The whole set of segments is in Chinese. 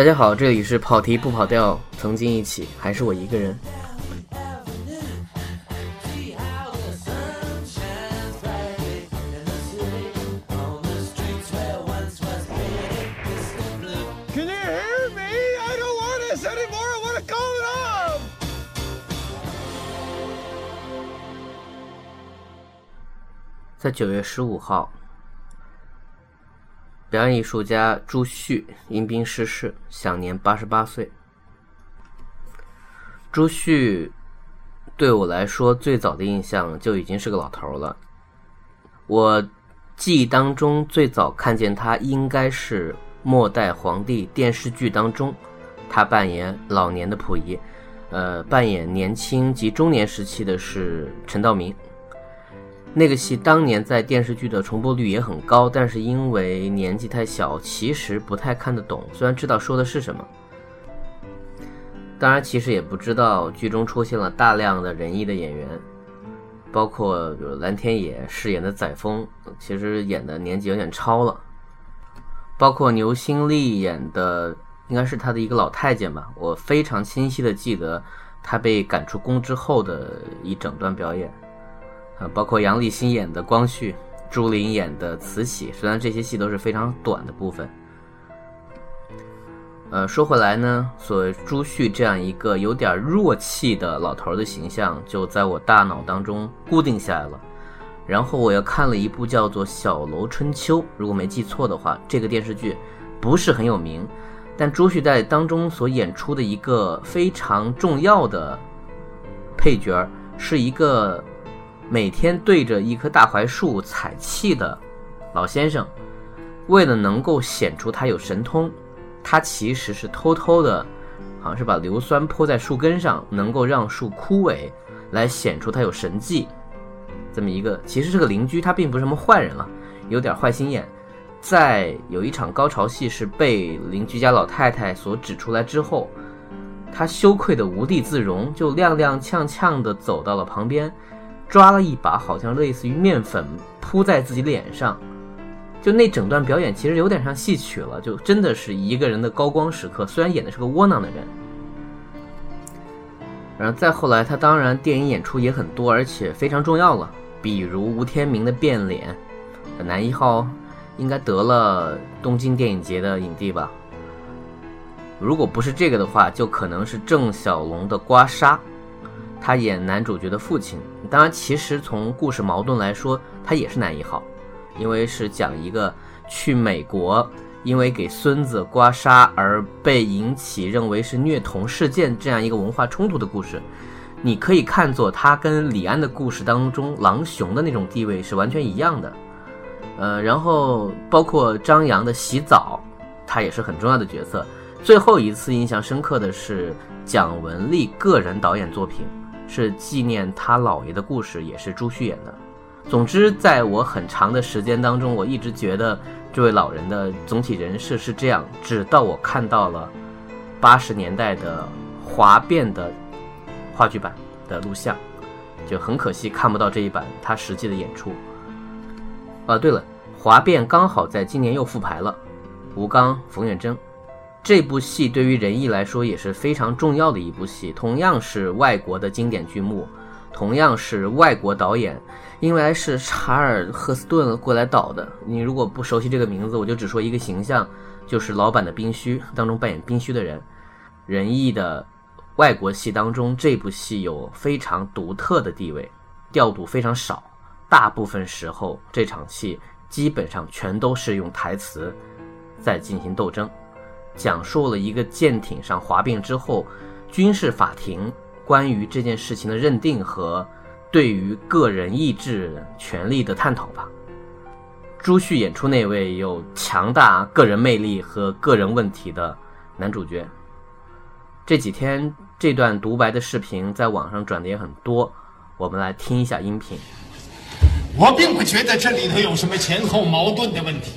大家好，这里是跑题不跑调，曾经一起，还是我一个人。在九月十五号，表演艺术家朱旭因病逝世，享年八十八岁。朱旭对我来说，最早的印象就已经是个老头了。我记忆当中最早看见他，应该是《末代皇帝》电视剧当中，他扮演老年的溥仪，呃，扮演年轻及中年时期的是陈道明。那个戏当年在电视剧的重播率也很高，但是因为年纪太小，其实不太看得懂。虽然知道说的是什么，当然其实也不知道剧中出现了大量的仁义的演员，包括比如蓝天野饰演的载沣，其实演的年纪有点超了。包括牛新丽演的应该是他的一个老太监吧，我非常清晰的记得他被赶出宫之后的一整段表演。啊，包括杨立新演的光绪，朱琳演的慈禧，虽然这些戏都是非常短的部分。呃，说回来呢，所谓朱旭这样一个有点弱气的老头的形象，就在我大脑当中固定下来了。然后我又看了一部叫做《小楼春秋》，如果没记错的话，这个电视剧不是很有名，但朱旭在当中所演出的一个非常重要的配角，是一个。每天对着一棵大槐树采气的老先生，为了能够显出他有神通，他其实是偷偷的，好像是把硫酸泼在树根上，能够让树枯萎，来显出他有神迹。这么一个，其实这个邻居他并不是什么坏人了，有点坏心眼。在有一场高潮戏是被邻居家老太太所指出来之后，他羞愧的无地自容，就踉踉跄跄的走到了旁边。抓了一把，好像类似于面粉扑在自己脸上，就那整段表演其实有点像戏曲了，就真的是一个人的高光时刻。虽然演的是个窝囊的人，然后再后来，他当然电影演出也很多，而且非常重要了，比如吴天明的变脸，男一号应该得了东京电影节的影帝吧？如果不是这个的话，就可能是郑晓龙的刮痧。他演男主角的父亲，当然，其实从故事矛盾来说，他也是男一号，因为是讲一个去美国，因为给孙子刮痧而被引起认为是虐童事件这样一个文化冲突的故事。你可以看作他跟李安的故事当中狼熊的那种地位是完全一样的。呃，然后包括张扬的洗澡，他也是很重要的角色。最后一次印象深刻的是蒋雯丽个人导演作品。是纪念他姥爷的故事，也是朱旭演的。总之，在我很长的时间当中，我一直觉得这位老人的总体人设是这样。直到我看到了八十年代的华变的话剧版的录像，就很可惜看不到这一版他实际的演出。啊，对了，华变刚好在今年又复排了，吴刚、冯远征。这部戏对于仁义来说也是非常重要的一部戏，同样是外国的经典剧目，同样是外国导演，因为是查尔·赫斯顿过来导的。你如果不熟悉这个名字，我就只说一个形象，就是老版的宾虚当中扮演宾虚的人。仁义的外国戏当中，这部戏有非常独特的地位，调度非常少，大部分时候这场戏基本上全都是用台词在进行斗争。讲述了一个舰艇上哗变之后，军事法庭关于这件事情的认定和对于个人意志权利的探讨吧。朱旭演出那位有强大个人魅力和个人问题的男主角。这几天这段独白的视频在网上转的也很多，我们来听一下音频。我并不觉得这里头有什么前后矛盾的问题。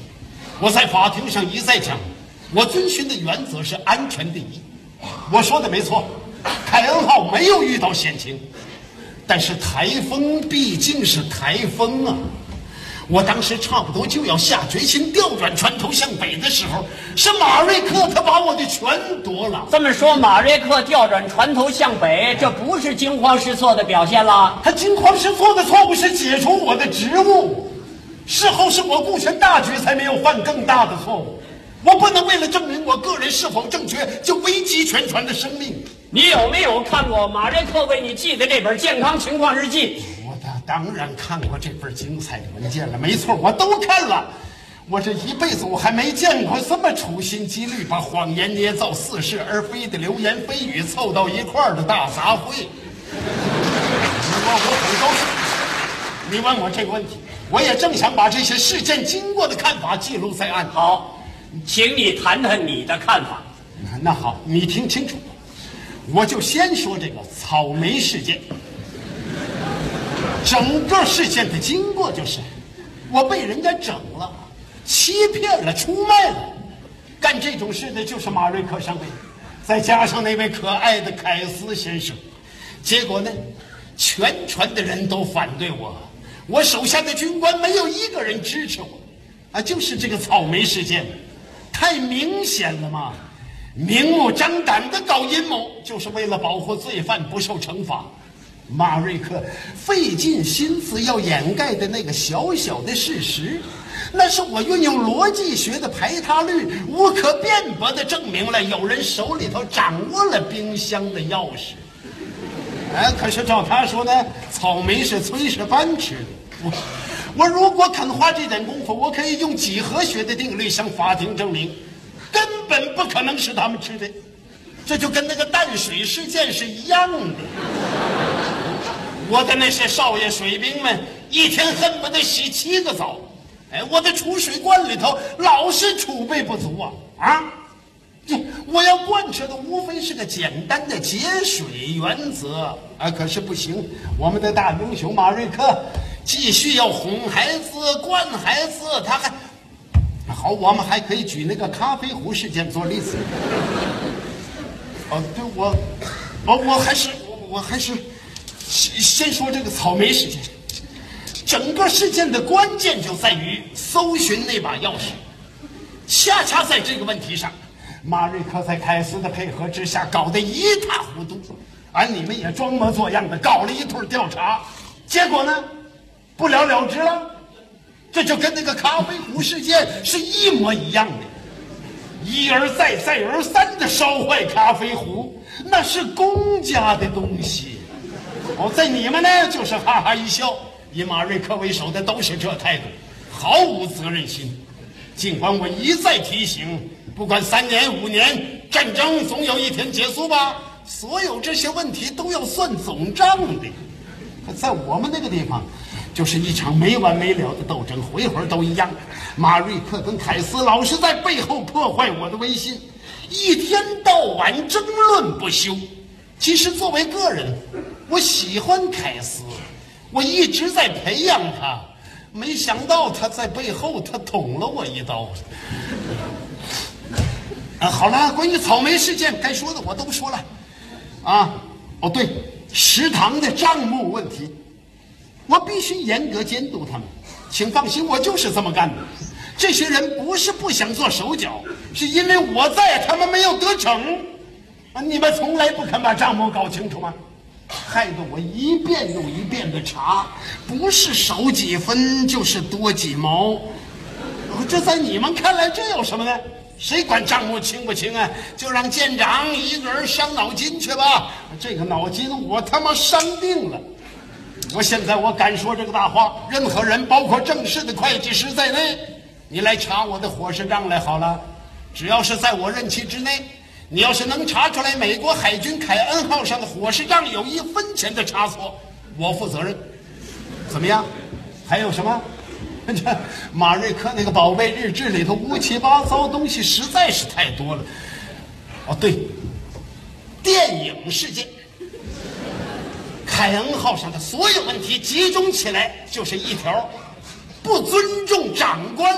我在法庭上一再讲。我遵循的原则是安全第一。我说的没错，凯恩号没有遇到险情，但是台风毕竟是台风啊。我当时差不多就要下决心调转船头向北的时候，是马瑞克他把我的全夺了。这么说，马瑞克调转船头向北，这不是惊慌失措的表现了？他惊慌失措的错误是解除我的职务，事后是我顾全大局，才没有犯更大的错误。我不能为了证明我个人是否正确，就危及全船的生命。你有没有看过马瑞克为你记的这本健康情况日记？我当当然看过这份精彩的文件了，没错，我都看了。我这一辈子我还没见过这么处心积虑把谎言捏造、似是而非的流言蜚语凑到一块儿的大杂烩。我我很高兴，你问我这个问题，我也正想把这些事件经过的看法记录在案。好，请你谈谈你的看法。那好，你听清楚，我就先说这个草莓事件。整个事件的经过就是，我被人家整了，欺骗了，出卖了。干这种事的就是马瑞克上尉，再加上那位可爱的凯斯先生。结果呢，全船的人都反对我，我手下的军官没有一个人支持我。啊，就是这个草莓事件，太明显了嘛！明目张胆的搞阴谋，就是为了保护罪犯不受惩罚。马瑞克费尽心思要掩盖的那个小小的事实，那是我运用逻辑学的排他律，无可辩驳的证明了有人手里头掌握了冰箱的钥匙。哎，可是照他说呢，草莓是炊事班吃的。我我如果肯花这点功夫，我可以用几何学的定律向法庭证明，根本不可能是他们吃的。这就跟那个淡水事件是一样的。我的那些少爷水兵们一天恨不得洗七个澡，哎，我的储水罐里头老是储备不足啊啊！这我要贯彻的无非是个简单的节水原则啊，可是不行，我们的大英雄马瑞克继续要哄孩子、惯孩子，他还好，我们还可以举那个咖啡壶事件做例子。哦，对我，哦，我还是我还是先先说这个草莓事件。整个事件的关键就在于搜寻那把钥匙。恰恰在这个问题上，马瑞克在凯斯的配合之下搞得一塌糊涂，而你们也装模作样的搞了一通调查，结果呢，不了了之了。这就跟那个咖啡壶事件是一模一样的。一而再、再而三的烧坏咖啡壶，那是公家的东西。哦，在你们呢，就是哈哈一笑。以马瑞克为首的都是这态度，毫无责任心。尽管我一再提醒，不管三年五年，战争总有一天结束吧。所有这些问题都要算总账的。在我们那个地方，就是一场没完没了的斗争，回回都一样。马瑞克跟凯斯老是在背后破坏我的威信，一天到晚争论不休。其实作为个人，我喜欢凯斯，我一直在培养他。没想到他在背后他捅了我一刀。啊，好了，关于草莓事件该说的我都说了。啊，哦对，食堂的账目问题，我必须严格监督他们。请放心，我就是这么干的。这些人不是不想做手脚，是因为我在，他们没有得逞。啊，你们从来不肯把账目搞清楚吗？害得我一遍又一遍的查，不是少几分就是多几毛。这在你们看来，这有什么呢？谁管账目清不清啊？就让舰长一个人伤脑筋去吧。这个脑筋我他妈伤定了。我现在我敢说这个大话，任何人，包括正式的会计师在内，你来查我的伙食账来好了。只要是在我任期之内，你要是能查出来美国海军凯恩号上的伙食账有一分钱的差错，我负责任。怎么样？还有什么？这 马瑞克那个宝贝日志里头乌七八糟东西实在是太多了。哦，对，电影事件。凯恩号上的所有问题集中起来就是一条：不尊重长官。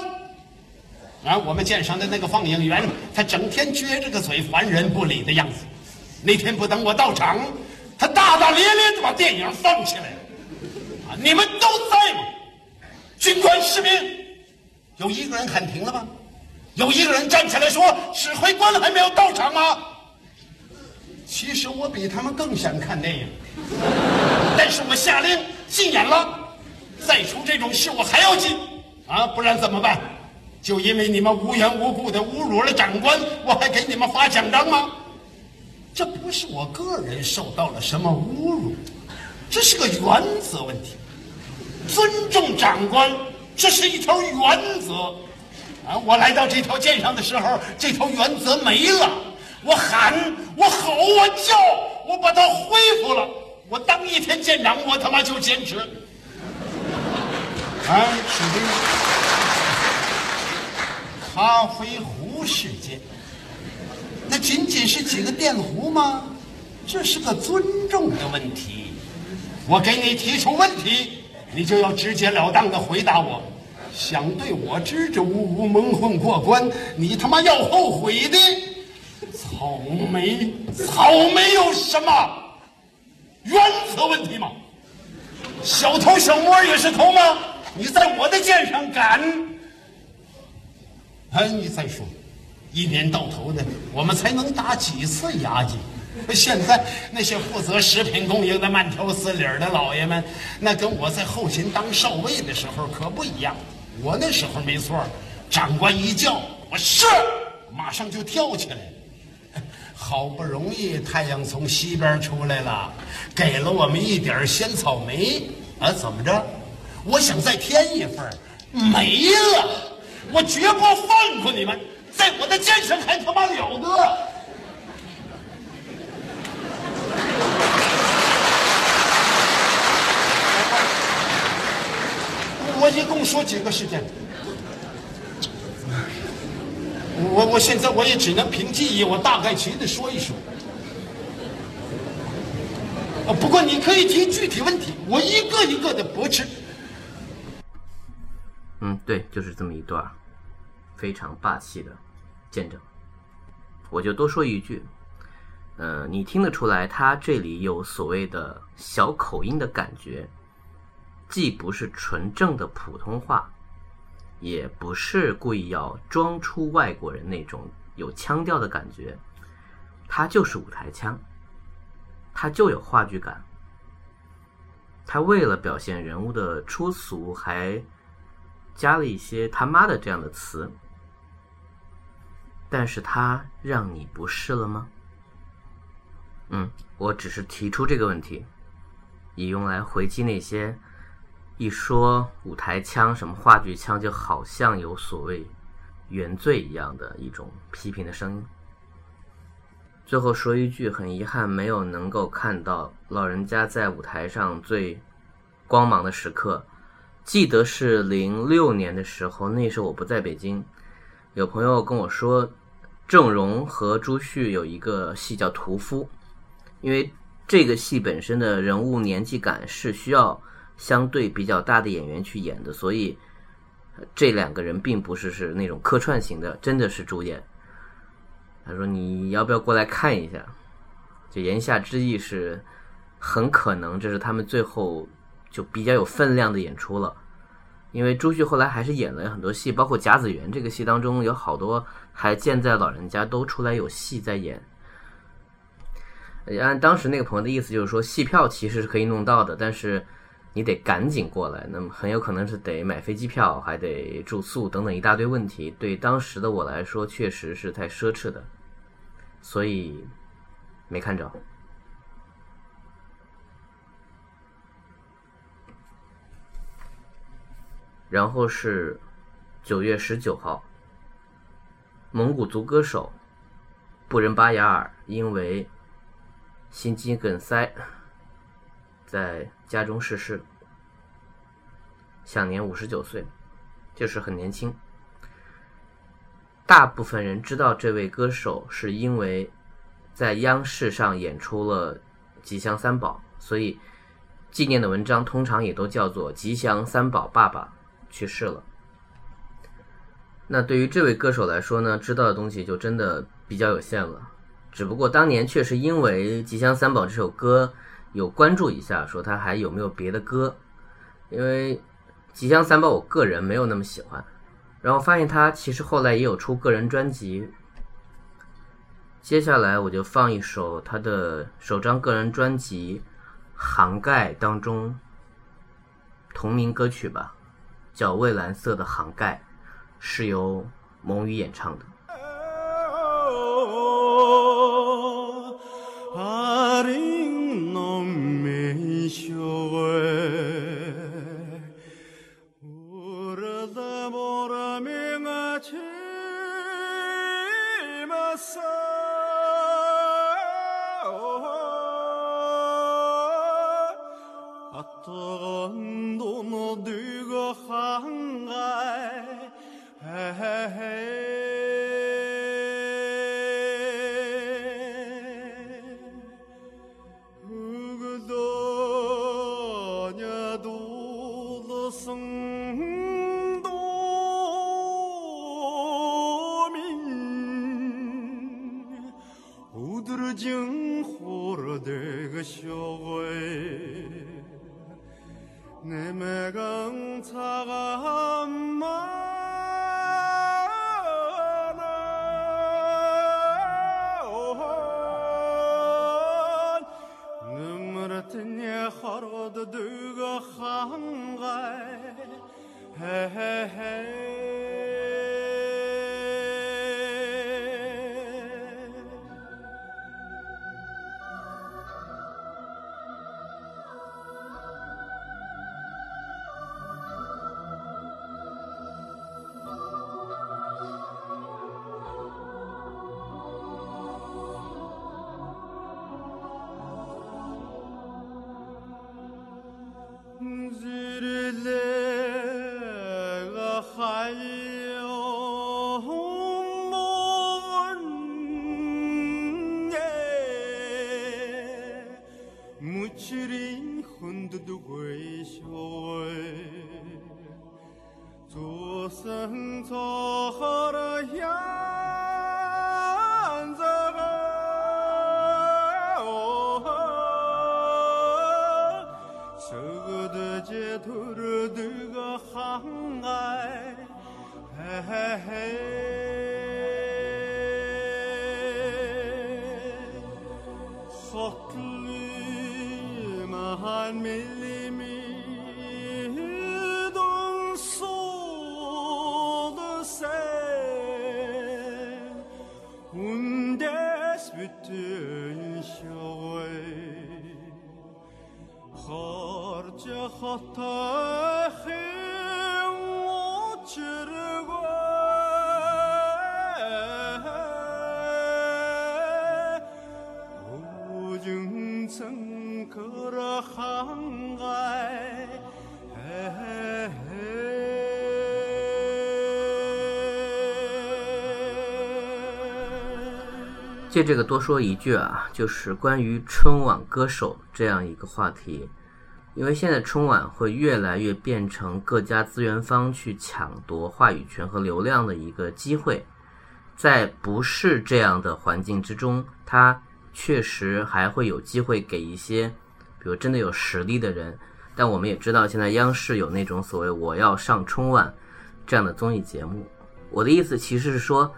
啊，我们舰上的那个放映员，他整天撅着个嘴，烦人不理的样子。那天不等我到场，他大大咧咧的把电影放起来了。啊，你们都在吗？军官士兵，有一个人喊停了吗？有一个人站起来说指挥官还没有到场吗？其实我比他们更想看电影，但是我下令禁演了。再出这种事我还要禁啊，不然怎么办？就因为你们无缘无故的侮辱了长官，我还给你们发奖章吗？这不是我个人受到了什么侮辱，这是个原则问题。尊重长官，这是一条原则。啊，我来到这条舰上的时候，这条原则没了。我喊，我吼，我叫，我把它恢复了。我当一天舰长，我他妈就坚持。啊，士兵，咖啡壶事件，那仅仅是几个电壶吗？这是个尊重的问题。我给你提出问题，你就要直截了当的回答我。想对我支支吾吾蒙混过关，你他妈要后悔的。草莓，草莓有什么原则问题吗？小偷小摸也是偷吗？你在我的舰上敢？哎，你再说，一年到头的，我们才能打几次牙祭？现在那些负责食品供应的慢条斯理的老爷们，那跟我在后勤当少尉的时候可不一样。我那时候没错，长官一叫我是，马上就跳起来。好不容易太阳从西边出来了，给了我们一点鲜草莓啊，怎么着？我想再添一份，没了，我绝不放过你们，在我的肩上还他妈了得！我一共说几个事件？我我现在我也只能凭记忆，我大概齐的说一说。啊，不过你可以提具体问题，我一个一个的驳斥。嗯，对，就是这么一段非常霸气的见证。我就多说一句，呃，你听得出来，他这里有所谓的小口音的感觉，既不是纯正的普通话，也不是故意要装出外国人那种有腔调的感觉，他就是舞台腔，他就有话剧感。他为了表现人物的出俗，还加了一些“他妈的”这样的词，但是他让你不适了吗？嗯，我只是提出这个问题，以用来回击那些一说舞台腔、什么话剧腔，就好像有所谓原罪一样的一种批评的声音。最后说一句，很遗憾没有能够看到老人家在舞台上最光芒的时刻。记得是零六年的时候，那时候我不在北京，有朋友跟我说，郑容和朱旭有一个戏叫《屠夫》，因为这个戏本身的人物年纪感是需要相对比较大的演员去演的，所以这两个人并不是是那种客串型的，真的是主演。他说：“你要不要过来看一下？”就言下之意是，很可能这是他们最后。就比较有分量的演出了，因为朱旭后来还是演了很多戏，包括《甲子园》这个戏当中有好多还健在老人家都出来有戏在演。按当时那个朋友的意思就是说，戏票其实是可以弄到的，但是你得赶紧过来，那么很有可能是得买飞机票，还得住宿等等一大堆问题。对当时的我来说，确实是太奢侈的，所以没看着。然后是九月十九号，蒙古族歌手布仁巴雅尔因为心肌梗塞在家中逝世，享年五十九岁，就是很年轻。大部分人知道这位歌手是因为在央视上演出了《吉祥三宝》，所以纪念的文章通常也都叫做《吉祥三宝爸爸》。去世了。那对于这位歌手来说呢，知道的东西就真的比较有限了。只不过当年确实因为《吉祥三宝》这首歌有关注一下，说他还有没有别的歌。因为《吉祥三宝我个人没有那么喜欢，然后发现他其实后来也有出个人专辑。接下来我就放一首他的首张个人专辑《杭盖》当中同名歌曲吧，叫《蔚蓝色的杭盖》，是由蒙语演唱的。借这个多说一句啊，就是关于春晚歌手这样一个话题，因为现在春晚会越来越变成各家资源方去抢夺话语权和流量的一个机会，在不是这样的环境之中，它确实还会有机会给一些，比如真的有实力的人。但我们也知道，现在央视有那种所谓“我要上春晚”这样的综艺节目。我的意思其实是说，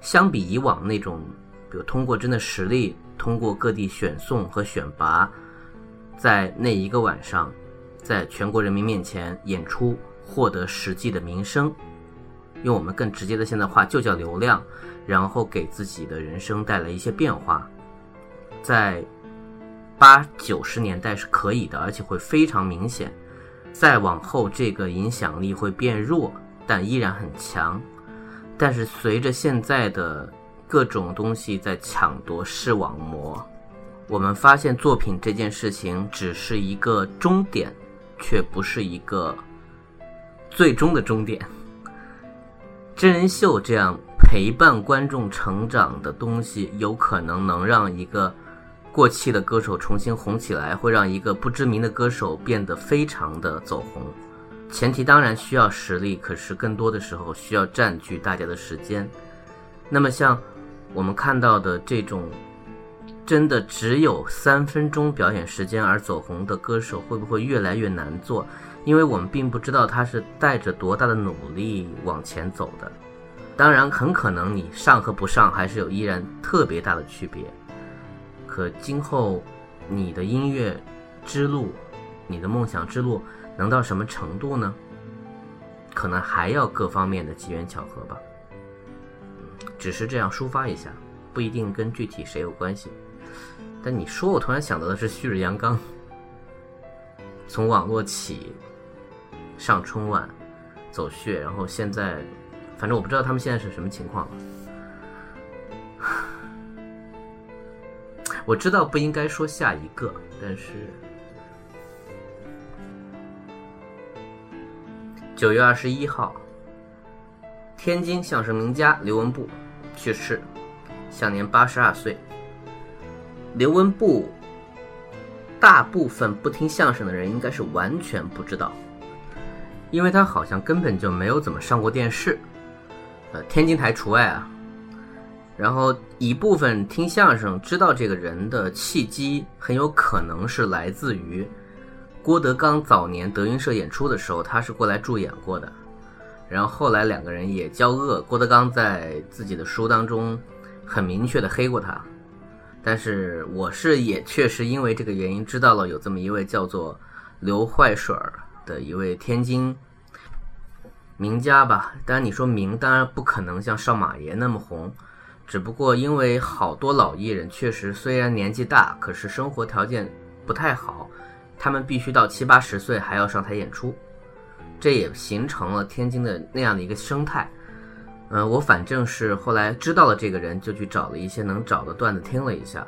相比以往那种。比如通过真的实力，通过各地选送和选拔，在那一个晚上，在全国人民面前演出，获得实际的名声，用我们更直接的现在话就叫流量，然后给自己的人生带来一些变化。在八九十年代是可以的，而且会非常明显。再往后，这个影响力会变弱，但依然很强。但是随着现在的各种东西在抢夺视网膜，我们发现作品这件事情只是一个终点，却不是一个最终的终点。真人秀这样陪伴观众成长的东西，有可能能让一个过气的歌手重新红起来，会让一个不知名的歌手变得非常的走红。前提当然需要实力，可是更多的时候需要占据大家的时间。那么像我们看到的这种真的只有三分钟表演时间而走红的歌手，会不会越来越难做？因为我们并不知道他是带着多大的努力往前走的。当然，很可能你上和不上还是有依然特别大的区别。可今后你的音乐之路，你的梦想之路能到什么程度呢？可能还要各方面的机缘巧合吧。只是这样抒发一下，不一定跟具体谁有关系。但你说，我突然想到的是旭日阳刚，从网络起上春晚走穴，然后现在，反正我不知道他们现在是什么情况了。我知道不应该说下一个，但是九月二十一号，天津相声名家刘文步去世，享年八十二岁。刘文步，大部分不听相声的人应该是完全不知道，因为他好像根本就没有怎么上过电视，呃，天津台除外啊。然后一部分听相声知道这个人的契机，很有可能是来自于郭德纲早年德云社演出的时候，他是过来助演过的。然后后来两个人也交恶，郭德纲在自己的书当中很明确的黑过他。但是我是也确实因为这个原因知道了有这么一位叫做刘坏水儿的一位天津名家吧。当然你说名，当然不可能像少马爷那么红。只不过因为好多老艺人确实虽然年纪大，可是生活条件不太好，他们必须到七八十岁还要上台演出，这也形成了天津的那样的一个生态。嗯，我反正是后来知道了这个人，就去找了一些能找的段子听了一下。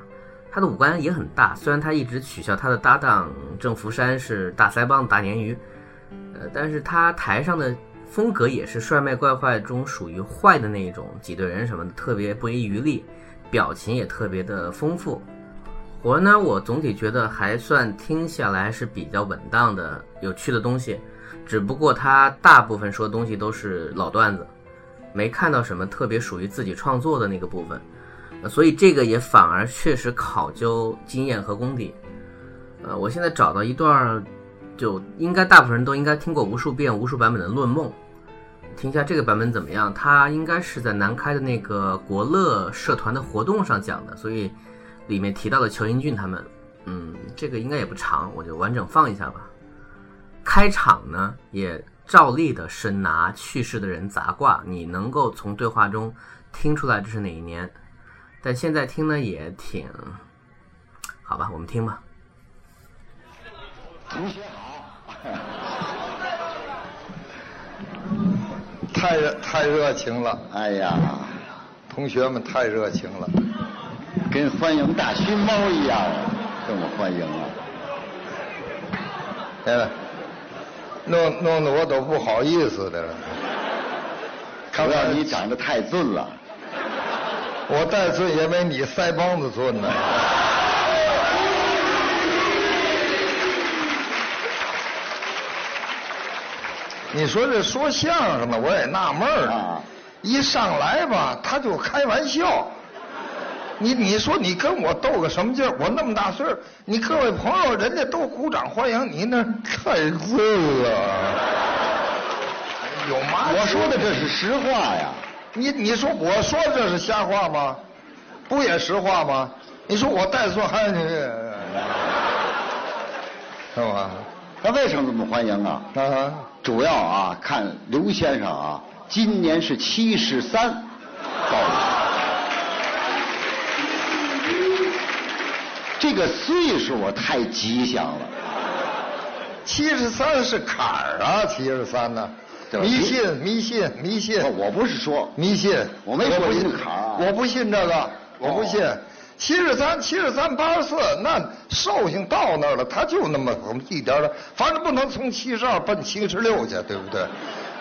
他的五官也很大，虽然他一直取笑他的搭档郑福山是大腮帮子大鲶鱼，呃，但是他台上的。风格也是帅卖怪坏中属于坏的那一种，挤兑人什么的特别不遗余力，表情也特别的丰富。活呢，我总体觉得还算听下来是比较稳当的、有趣的东西。只不过他大部分说东西都是老段子，没看到什么特别属于自己创作的那个部分，所以这个也反而确实考究经验和功底。呃，我现在找到一段。就应该大部分人都应该听过无数遍、无数版本的《论梦》，听一下这个版本怎么样？它应该是在南开的那个国乐社团的活动上讲的，所以里面提到了裘英俊他们。嗯，这个应该也不长，我就完整放一下吧。开场呢，也照例的是拿去世的人砸挂，你能够从对话中听出来这是哪一年。但现在听呢，也挺好吧，我们听吧。同学好。太热太热情了，哎呀，同学们太热情了，跟欢迎大熊猫一样，这么欢迎啊！哎，弄弄得我都不好意思的了。主要你长得太俊了，我再俊也没你腮帮子俊呢。你说这说相声的，我也纳闷儿。一上来吧，他就开玩笑。你你说你跟我斗个什么劲儿？我那么大岁数，你各位朋友人家都鼓掌欢迎，你那太贵了。有嘛？我说的这是实话呀。你你说我说这是瞎话吗？不也实话吗？你说我带错汉去，是吧？他为什么这么欢迎啊？啊。主要啊，看刘先生啊，今年是七十三，这个岁数太吉祥了。七十三是坎儿啊，七十三呢，迷信迷信迷信。我不是说迷信，我没说这个坎儿，我不信这个，我不信。七十三，七十三，八十四，那寿星到那儿了，他就那么一点点，反正不能从七十二奔七十六去，对不对？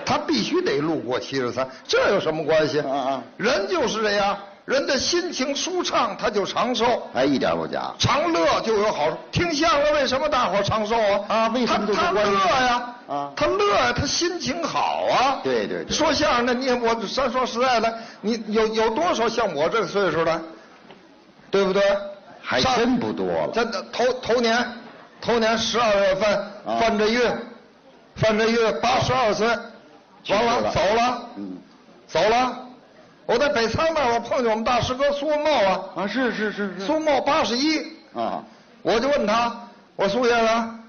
他必须得路过七十三，这有什么关系？啊啊！人就是这样，人的心情舒畅，他就长寿。哎，一点不假。长乐就有好处。听相声为什么大伙长寿啊？啊，为什么都他乐呀？啊，他乐呀，他心情好啊。对对对。说相声的，你我咱说实在的，你有有多少像我这个岁数的？对不对？还真不多了。真的头头年，头年十二月份犯着运，范振钰八十二岁，完了走了，嗯，走了。我在北仓那儿，我碰见我们大师哥苏文茂啊，啊，是是是是苏文茂八十一，啊，我就问他，我说苏先生，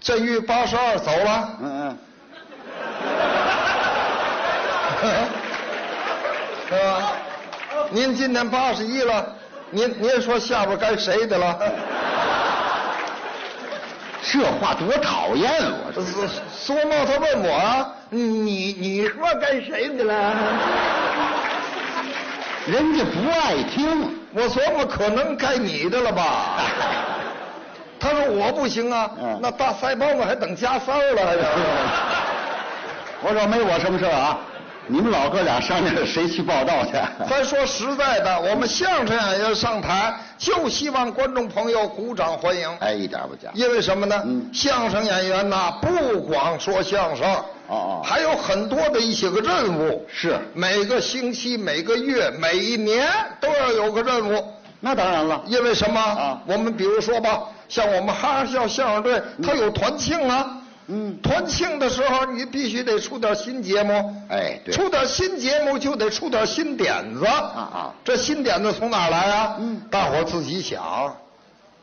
振钰八十二走了，嗯嗯 是吧？您今年八十一了，您您说下边该谁的了？嗯，这话多讨厌我说。苏苏文茂他问我啊，你你说该谁的了？人家不爱听，我琢磨可能该你的了吧？他说我不行啊，嗯那大腮帮子还等加塞儿了？我说没我什么事儿啊，你们老哥俩商量着谁去报道去。咱说实在的，我们相声演员上台就希望观众朋友鼓掌欢迎，哎，一点不假。因为什么呢？嗯相声演员呐，不光说相声，哦哦还有很多的一些个任务，是每个星期、每个月、每一年都要有个任务。那当然了，因为什么？啊我们比如说吧，像我们哈哈笑相声队，它有团庆啊。嗯团庆的时候，你必须得出点新节目。哎对出点新节目就得出点新点子。啊啊这新点子从哪来啊？嗯大伙儿自己想。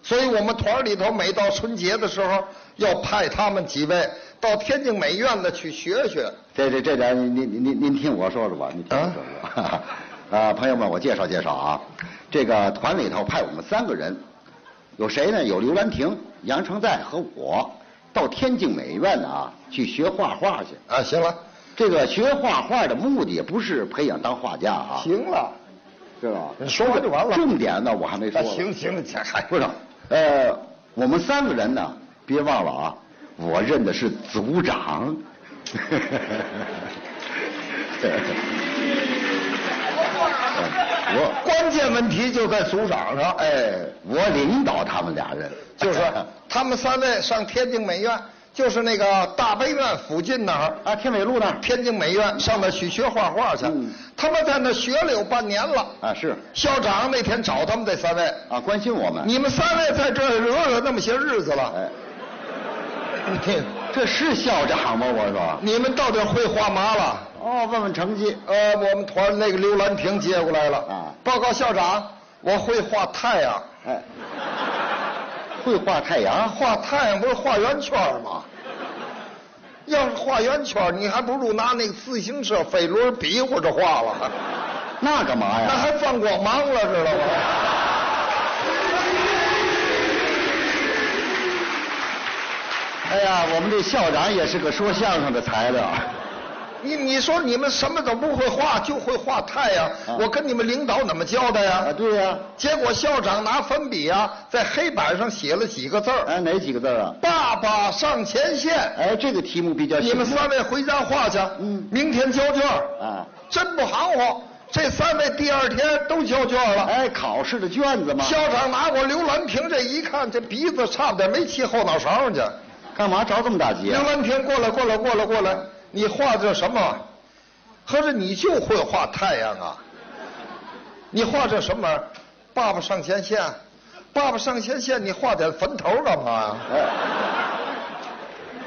所以我们团里头每到春节的时候，要派他们几位到天津美院呢去学学。这这这点您您您您听我说说吧，您听我说说。啊，朋友们，我介绍介绍啊，这个团里头派我们三个人，有谁呢？有刘兰亭、杨成在和我，到天津美院啊去学画画去。啊，行了，这个学画画的目的不是培养当画家啊，行了，是吧？你说完就完了。重点呢，我还没说。行行还不是，呃，我们三个人呢，别忘了啊，我认的是组长。我关键问题就在组长上。哎，我领导他们俩人，就是他们三位上天津美院，就是那个大悲院附近那儿，啊，天美路那儿天津美院上那去学画画去。嗯他们在那学了有半年了。啊是校长那天找他们这三位，啊，关心我们。你们三位在这儿惹惹那么些日子了，哎，你这是校长吗？我说。你们到底会画嘛了？哦，问问成绩。呃，我们团那个刘兰亭接过来了。啊报告校长，我会画太阳。哎，会画太阳。画太阳不是画圆圈吗？要是画圆圈，你还不如拿那个自行车飞轮比划着画了，那干嘛呀？那还放光芒了，知道吗？哎呀，我们这校长也是个说相声的材料。你你说你们什么都不会画，就会画太阳，啊我跟你们领导怎么交代呀、啊，对呀、结果校长拿粉笔啊，在黑板上写了几个字儿哎，哪几个字儿啊？爸爸上前线。哎，这个题目比较你们三位回家画去，嗯明天交卷啊。真不含糊，这三位第二天都交卷了。哎，考试的卷子嘛。校长拿过刘兰平这一看，这鼻子差点没气后脑勺上去。干嘛着这么大急啊？刘兰亭过来，过来，过来，过来，你画这什么？合着你就会画太阳啊？你画这什么玩意儿？爸爸上前线，爸爸上前线，你画点坟头干嘛呀？哎，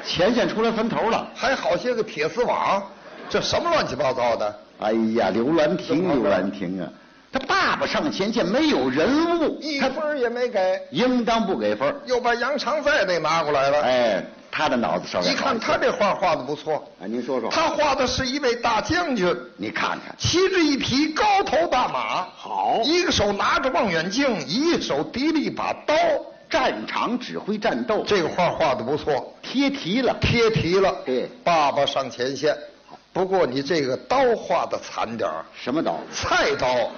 前线出来坟头了。还好些个铁丝网，这什么乱七八糟的？哎呀，刘兰亭，刘兰亭啊，他爸爸上前线没有人物，一分也没给，应当不给分。又把杨长在那拿过来了。哎，他的脑子稍微一看他这画画的不错，哎，您说说，他画的是一位大将军，你看看，骑着一匹高头大马，好一个手拿着望远镜，一手提了一把刀。战场指挥战斗，这个画画的不错，贴题了。贴题了。对爸爸上前线。不过你这个刀画的惨点儿什么刀？菜刀。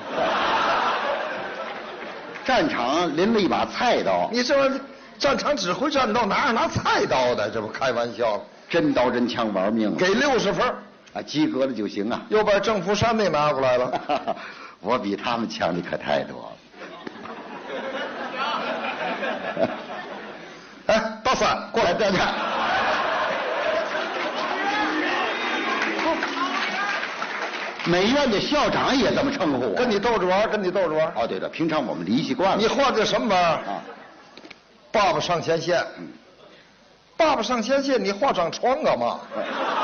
战场拎了一把菜刀，你这玩意儿战场指挥战斗哪有拿菜刀的？这不开玩笑，真刀真枪玩命啊！给六十分啊，及格了就行啊。又把郑福山那拿过来了。我比他们强的可太多了。哎，大三过来，对对。美院的校长也这么称呼我。跟你逗着玩儿，跟你逗着玩儿。哦，对了，平常我们离习惯了。你画的什么玩意儿？啊，爸爸上前线，爸爸上前线，你画张床干嘛？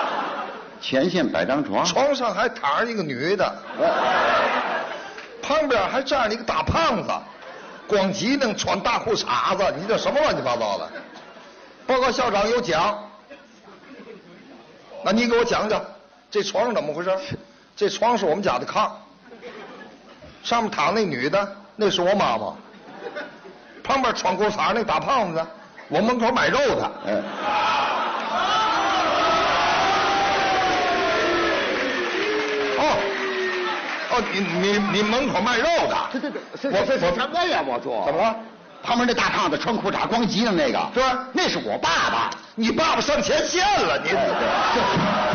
前线摆张床，床上还躺着一个女的，旁边还站着一个大胖子，光脊能穿大裤衩子，你这什么乱七八糟的？报告校长有奖，那你给我讲讲，这床是怎么回事？这床是我们家的炕，上面躺那女的，那是我妈妈，旁边穿裤衩那大胖子，我门口买肉的。嗯，哦，哦，你你你门口卖肉的？对对对我我什么呀？我说怎么了？旁边那大胖子穿裤衩光脊的那个，对那是我爸爸。你爸爸上前线了，你。我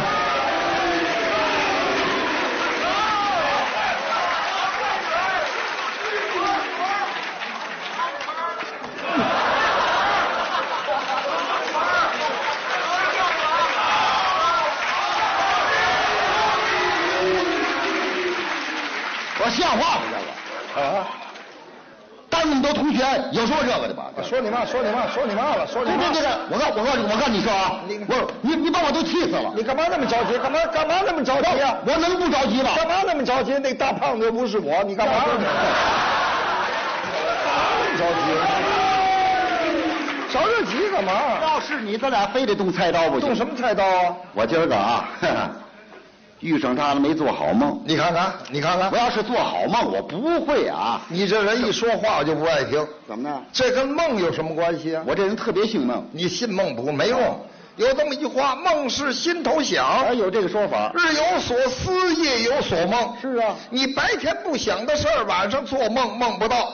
像话吗？这个啊！当那么多同学，有说这个的吧？说你妈，说你妈，说你妈了，说你妈。对对对对，我告我告诉你，我告诉你说啊，你我你你把我都气死了。你干嘛那么着急？干嘛干嘛那么着急啊？我能不着急吗？干嘛那么着急？那大胖子又不是我，你干嘛呢？着急？着这急干嘛？要是你，咱俩非得动菜刀不行。动什么菜刀啊？我今儿个啊，遇上他了没做好梦。你看看，你看看我，要是做好梦，我不会啊。你这人一说话我就不爱听。怎么呢？这跟梦有什么关系啊？我这人特别信梦。你信梦不没用。有这么一句话：梦是心头想。哎，有这个说法。日有所思，夜有所梦。是啊你白天不想的事儿，晚上做梦梦不到。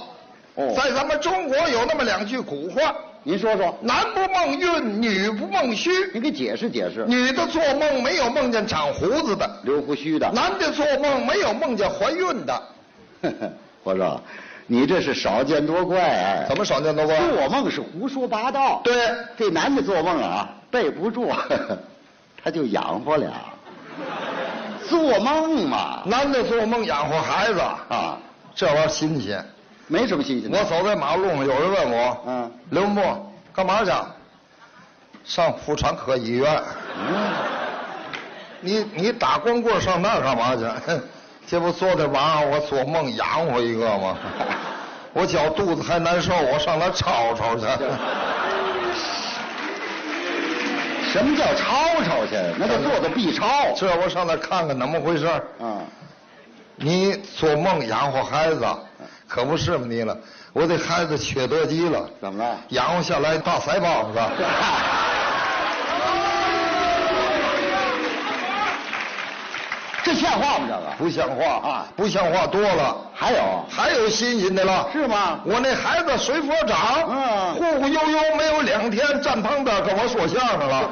哦在咱们中国有那么两句古话：您说说，男不梦孕，女不梦虚。你给解释解释。女的做梦没有梦见长胡子的，留胡须的。男的做梦没有梦见怀孕的。我说，你这是少见多怪哎。怎么少见多怪？做梦是胡说八道。对，这男的做梦啊，背不住，他就养活了。做梦嘛，男的做梦养活孩子啊，这玩意儿新鲜。没什么新鲜的。我走在马路上，有人问我：“嗯刘文波，干嘛去？上妇产科医院。嗯你你打光棍上那儿干嘛去？这不昨天晚上我做梦养活一个吗？我脚肚子还难受，我上那儿吵吵去。什么叫吵吵去？那叫做做 B 超。这我上那看看怎么回事你做梦养活孩子，可不是嘛你了。我这孩子缺德极了，怎么了？养活下来大腮帮子。这像话吗？这个不像话啊不像话多了。还有还有新鲜的了，是吗？我那孩子随佛长，嗯忽忽悠悠没有两天，站旁边跟我说相声了，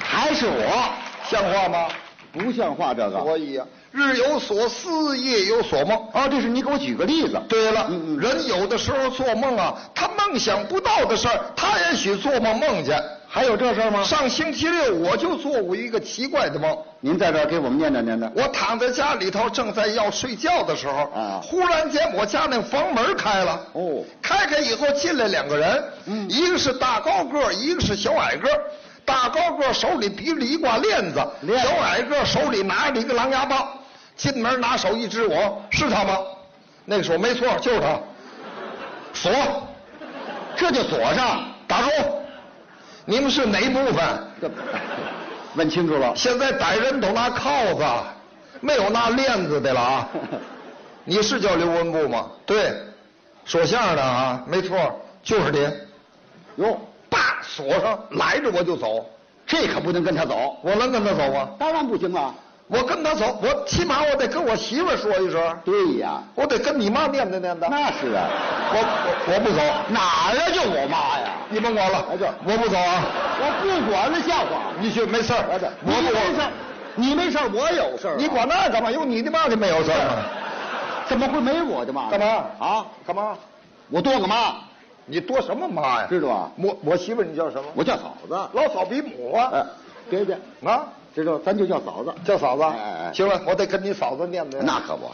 还是我像话吗？不像话？这个所以呀、日有所思，夜有所梦。啊，这是你给我举个例子。对了，人有的时候做梦啊，他梦想不到的事儿，他也许做梦梦见。还有这事儿吗？上星期六我就做过一个奇怪的梦。您在这儿给我们念叨念叨。我躺在家里头，正在要睡觉的时候，啊忽然间我家那房门开了，哦开开以后进来两个人，嗯一个是大高个儿，一个是小矮个儿。大高个儿手里提着一挂链子，链子小矮个儿手里拿着一个狼牙棒。进门拿手一指我，是他吗？那个说没错，就是他。锁，这就锁上。打住！你们是哪部分？问清楚了。现在逮人都拿铐子，没有拿链子的了啊！你是叫刘文步吗？对，说相声的啊，没错，就是你。哟，叭，锁上，来着我就走。这可不能跟他走。我能跟他走吗？当然不行啊。我跟他走，我起码我得跟我媳妇儿说一声，对呀，我得跟你妈念叨念叨。那是啊。我我我不走，哪儿啊？就我妈呀！你甭管了哎对，我不走啊！我不管了，像话吗？你去，没事儿我没事儿，你没事儿，我有事儿啊。你管那干嘛？有你的妈就没有事儿吗？怎么会没我的妈？干嘛啊？干嘛？我多个妈，你多什么妈呀？知道吧？我我媳妇你叫什么？我叫嫂子。老嫂比母啊。哎，别别，啊，知道，咱就叫嫂子。叫嫂子。哎哎哎行了，我得跟你嫂子念叨。那可不。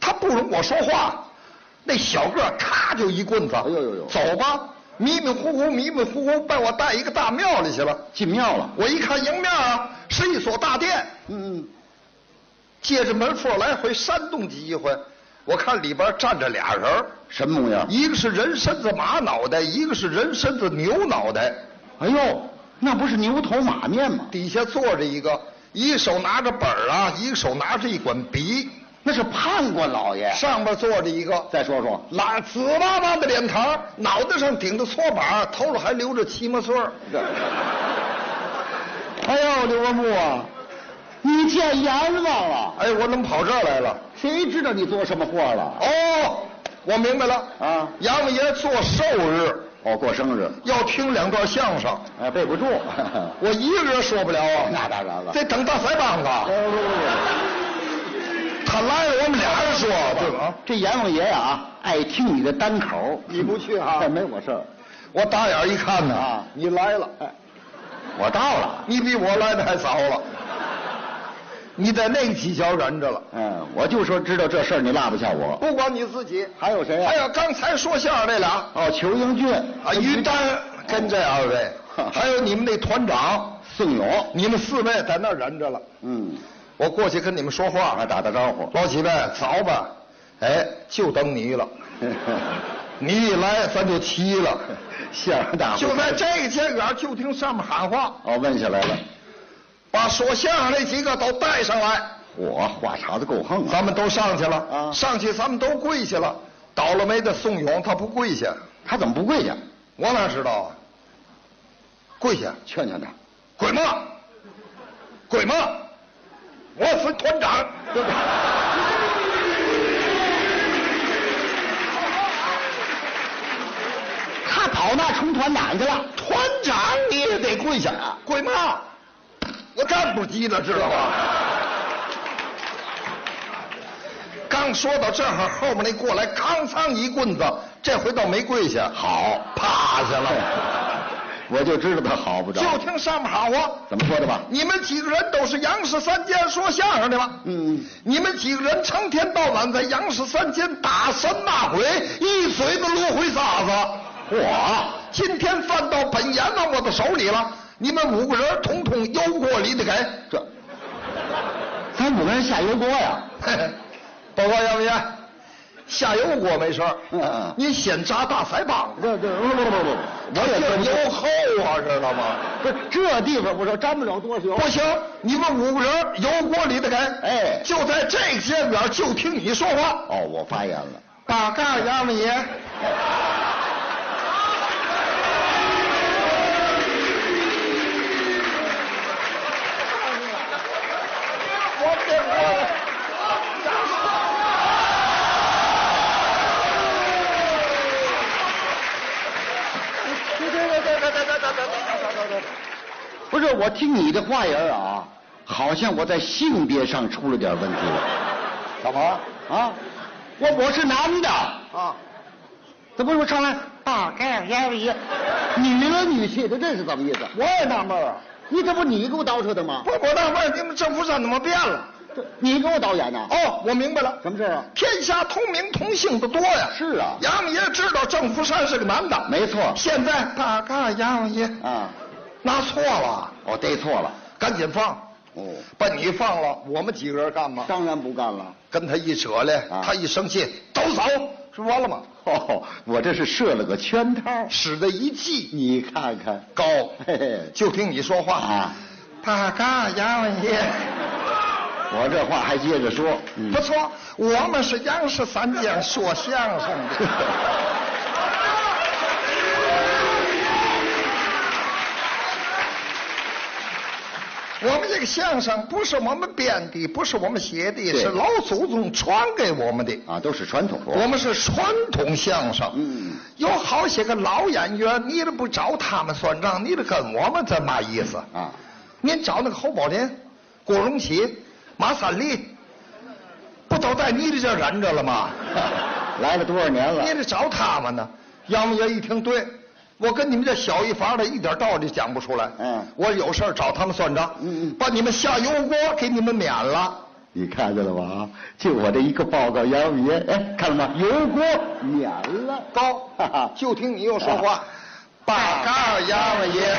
他不容我说话，那小个咔就一棍子。哎呦呦呦走吧，迷迷糊糊、迷迷糊糊，把我带一个大庙里去了。进庙了。我一看迎面啊，是一所大殿。嗯嗯，借着门缝来回扇动几回，我看里边站着俩人什么模样？一个是人身子马脑袋，一个是人身子牛脑袋。哎呦，那不是牛头马面吗？底下坐着一个，一手拿着本儿啊，一个手拿着一管笔，那是判官老爷。上边坐着一个。再说说，拉紫巴巴的脸膛，脑袋上顶着搓板，头上还留着七毛穗儿。哎呦，刘文木啊，你见阎王了？哎，我怎么跑这儿来了？谁知道你做什么货了？哦，我明白了啊阎王爷做寿日哦，过生日，要听两段相声，哎，背不住。我一个人说不了啊。那当然了得等大腮帮子。他来了，我们俩人说对吧？这阎王爷啊，爱听你的单口。你不去啊这 没我事儿。我打眼一看呢，啊你来了，哎，我到了。你比我来的还早了。你在那个犄角忍着了。嗯，我就说知道这事儿，你落不下我。不光你自己，还有谁呀、还有刚才说相声那俩哦，裘英俊啊，于丹跟这二位，还有你们那团长宋勇。你们四位在那儿忍着了。嗯，我过去跟你们说话，还打打招呼。老几位早吧，哎，就等你了。你一来，咱就齐了。相声大会就在这个前院，就听上面喊话，哦，问下来了。把说相声那几个都带上来。我话茬子够横啊！咱们都上去了，啊上去咱们都跪下了。倒了霉的宋勇他不跪下，他怎么不跪下？我哪知道啊？跪下，劝劝他。跪嘛？跪嘛？我是团长，对不对？他跑那冲团长去了。团长你也得跪下啊！跪嘛？我干不急了，知道吧？刚说到这儿，后面那过来，康仓一棍子，这回倒没跪下，好，趴下了。我就知道他好不着。就听上面喊话，怎么说的吧？你们几个人都是杨氏三间说相声的吧？嗯，你们几个人成天到晚在杨氏三间打神骂鬼，一嘴子芦灰沙子。我今天犯到本阎王我的手里了，你们五个人统统油锅里的给。这，咱五个人下油锅呀？报告杨委员，下油锅没事儿嗯嗯您先扎大腮帮子，这这不不不不，我也这油厚啊，知道吗？不是这地方，我说沾不了多久。不行，你们五个人油锅里的给。哎就在这个间边，就听你说话。哦，我发言了。八嘎杨委爷。我给我。不是，我听你的话音啊，好像我在性别上出了点问题了。干嘛？啊，我我是男的，啊，怎么我上来大盖烟里，女了女气的，这是怎么意思？我也纳闷啊。你这不你给我倒饬的吗？不是，我纳闷，你们政府上怎么变了？这你给我导演呢？哦，我明白了。什么事啊？天下同名同姓的多呀。是啊杨王爷知道郑福山是个男的。没错现在大嘎杨王爷啊，拿错了，哦逮错了。赶紧放。哦，把你放了，我们几个人干嘛？当然不干了。跟他一扯来，啊他一生气，都走，是完了吗？哦，我这是设了个圈套。使得一计你看看，高嘿嘿，就听你说话啊。大嘎杨文杰，我这话还接着说。嗯不错，我们是杨氏三江说相声的。我们这个相声不是我们编的，不是我们写的，是老祖宗传给我们的。啊，都是传统。我们是传统相声，嗯有好些个老演员，你都不找他们算账，你得跟我们这嘛意思？啊，您找那个侯宝林、郭荣启、马三立，不都在你的这儿忍着了吗？来了多少年了你？得找他们呢。杨王爷一听，对，我跟你们这小一房的一点道理讲不出来。嗯我有事儿找他们算账，嗯嗯把你们下油锅给你们免了。你看见了吧？啊，就我这一个报告，杨爷，哎，看了吗？油锅免了，高哈哈，就听你又说话。八嘎衙门爷。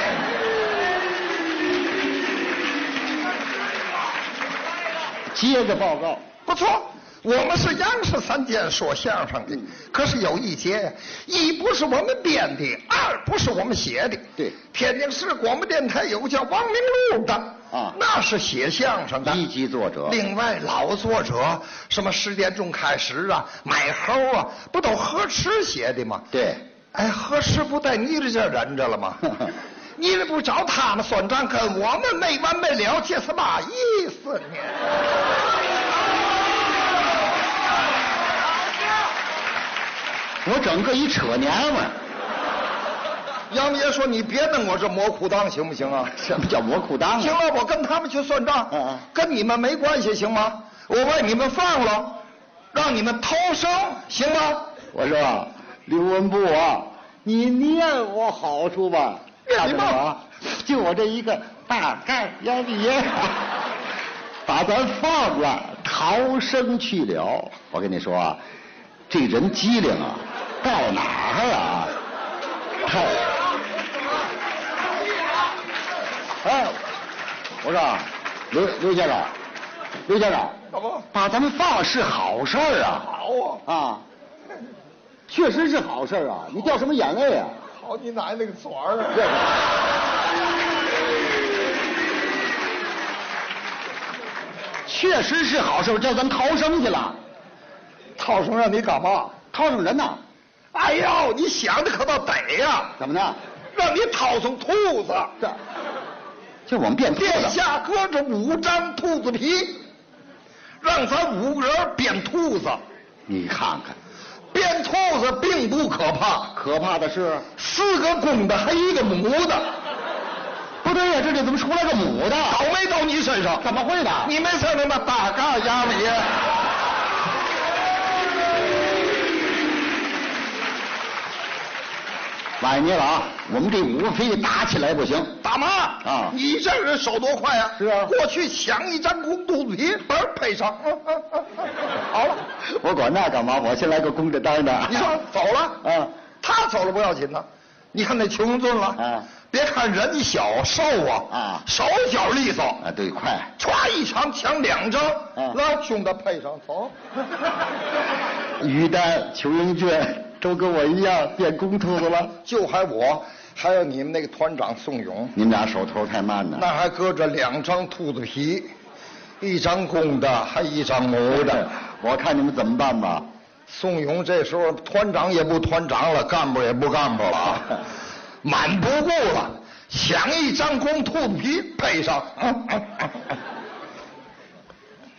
接着报告。不错，我们是央视三间说相声的，可是有一节，一不是我们编的，二不是我们写的。对天津市广播电台有个叫王明禄的，啊那是写相声的一级作者另外老作者，什么十点钟开始啊，买猴啊，不都何池写的吗？对，哎，何池不在你这这忍着了吗？你这不找他们算账，跟我们没完没了，这是嘛意思呢？我整个一扯娘们儿，杨爷说：“你别弄我这磨裤裆行不行啊？什么叫磨裤裆啊？行了，我跟他们去算账，嗯嗯跟你们没关系，行吗？我把你们放了，让你们逃生，行吗？我说刘文步啊，你念我好处吧？念你嘛大哥啊，就我这一个大盖杨爷，把咱放了，逃生去了。我跟你说啊，这人机灵啊，到哪儿啊？太……哎，我说刘刘先生，刘先生，怎么把咱们放了是好事儿啊！好啊？啊，确实是好事儿啊！你掉什么眼泪啊？好你奶奶个嘴儿啊！确实是好事儿，叫咱逃生去了。逃生让你干嘛？逃生人呐？哎呦，你想的可倒得呀！怎么呢？让你逃生兔子，这，就我们变兔子殿子。下搁着五张兔子皮，让咱五个人变兔子。你看看，变兔子并不可怕，可怕的是，四个公的还一个母的，不对呀，这里怎么出来个母的？倒霉到你身上。怎么会的？你没事他妈大嘎衙门爷。崴你了啊！我们这五个非得打起来不行。大妈啊你这人手多快啊！是啊过去抢一张公肚子皮，嘣儿配上。好了，我管那干嘛？我先来个公的当的。你说 走了，啊，他走了不要紧呢。你看那穷顿了，啊别看人小瘦啊，啊手脚利索，啊，对，快。歘一枪抢两张，啊来兄弟配上走。于丹、裘英娟都跟我一样变公兔子了。就还我，还有你们那个团长宋勇，你们俩手头太慢了。那还搁着两张兔子皮，一张公的，还一张母的。我看你们怎么办吧。宋勇这时候团长也不团长了，干部也不干部了啊，满不顾了，抢一张公兔子皮配上，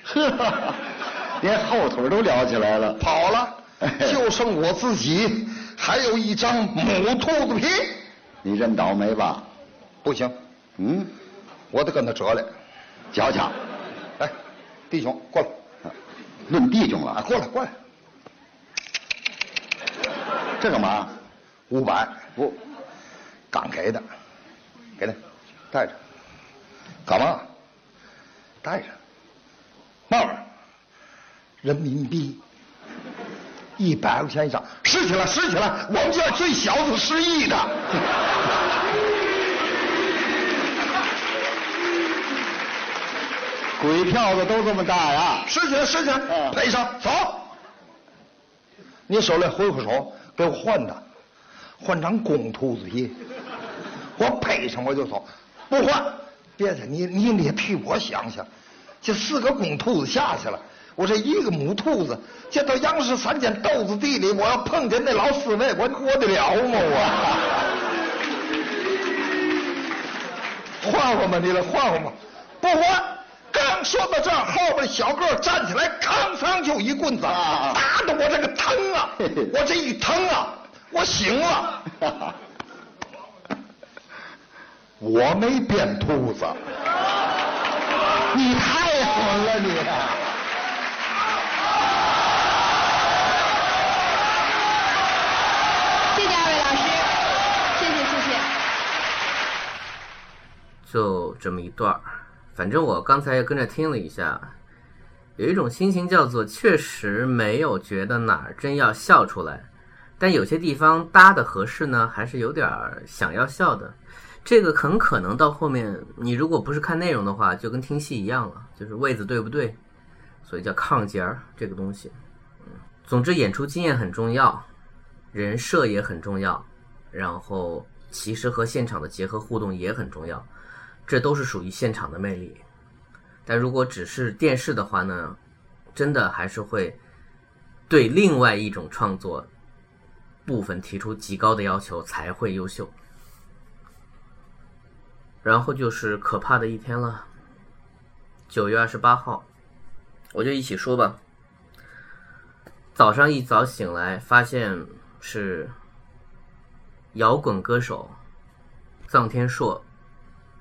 呵，连后腿都撩起来了。跑了，就剩我自己，还有一张母兔子皮，你认倒霉吧？不行，嗯，我得跟他折来。瞧瞧，来，弟兄过来，论弟兄啊，了，过来过来，这干嘛？五百，不，刚给的，给他，带着，干嘛？带着，嘛玩意儿？人民币，一百块钱一张，拾起来，拾起来，我们这最小是十亿的。鬼票子都这么大呀？拾起来，拾起来，嗯。赔上，走。你手里挥挥手，给我换的，换张公兔子皮，我配上我就走，不换，别的你你得替我想想，这四个公兔子下去了，我这一个母兔子，见到央视三间豆子地里，我要碰见那老四位，我活得了吗我？换换吧，你来换换吧，不换。刚说到这儿，后边小个站起来，吭哧就一棍子，啊打的我这个疼啊！我这一疼啊，我醒了。我没变兔子，你太狠了你！谢就这么一段儿。反正我刚才也跟着听了一下，有一种心情叫做确实没有觉得哪儿真要笑出来，但有些地方搭的合适呢，还是有点想要笑的。这个很可能到后面，你如果不是看内容的话，就跟听戏一样了，就是位子对不对，所以叫抗节儿这个东西。嗯，总之演出经验很重要，人设也很重要，然后其实和现场的结合互动也很重要，这都是属于现场的魅力。但如果只是电视的话呢，真的还是会对另外一种创作部分提出极高的要求，才会优秀。然后就是可怕的一天了，九月二十八号，我就一起说吧。早上一早醒来，发现是摇滚歌手臧天朔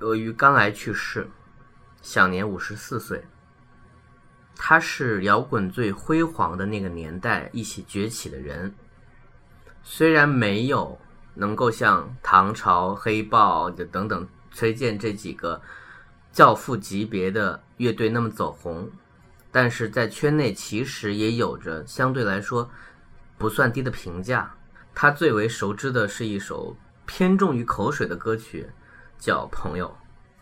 由于肝癌去世，享年五十四岁。他是摇滚最辉煌的那个年代一起崛起的人，虽然没有能够像唐朝、黑豹等等。崔健这几个教父级别的乐队那么走红，但是在圈内其实也有着相对来说不算低的评价。他最为熟知的是一首偏重于口水的歌曲，叫《朋友》。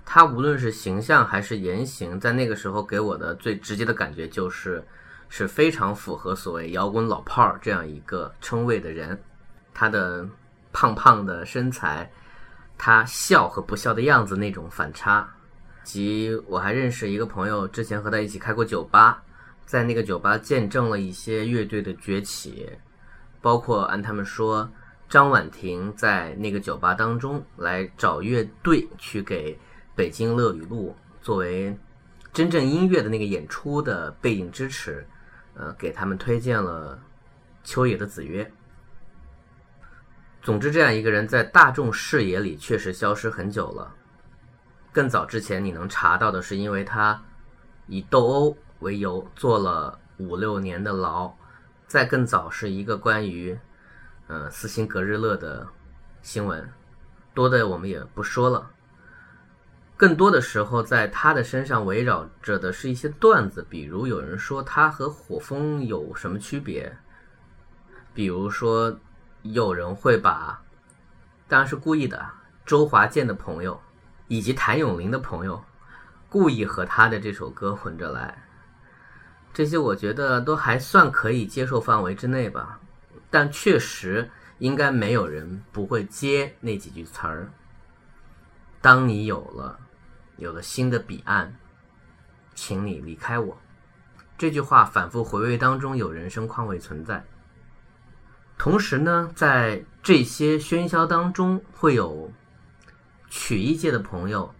他无论是形象还是言行，在那个时候给我的最直接的感觉就是是非常符合所谓摇滚老炮儿这样一个称谓的人。他的胖胖的身材。他笑和不笑的样子那种反差，及我还认识一个朋友，之前和他一起开过酒吧，在那个酒吧见证了一些乐队的崛起，包括按他们说，张婉婷在那个酒吧当中来找乐队去给北京乐语录作为真正音乐的那个演出的背景支持，呃，给他们推荐了秋野的子曰。总之，这样一个人在大众视野里确实消失很久了。更早之前，你能查到的是，因为他以斗殴为由坐了五六年的牢。再更早是一个关于，呃，斯琴格日乐的新闻，多的我们也不说了。更多的时候，在他的身上围绕着的是一些段子，比如有人说他和火风有什么区别，比如说。有人会把，当然是故意的，周华健的朋友以及谭咏麟的朋友，故意和他的这首歌混着来。这些我觉得都还算可以接受范围之内吧，但确实应该没有人不会接那几句词儿。当你有了有了新的彼岸，请你离开我。这句话反复回味当中，有人生况味存在。同时呢，在这些喧嚣当中，会有曲艺界的朋友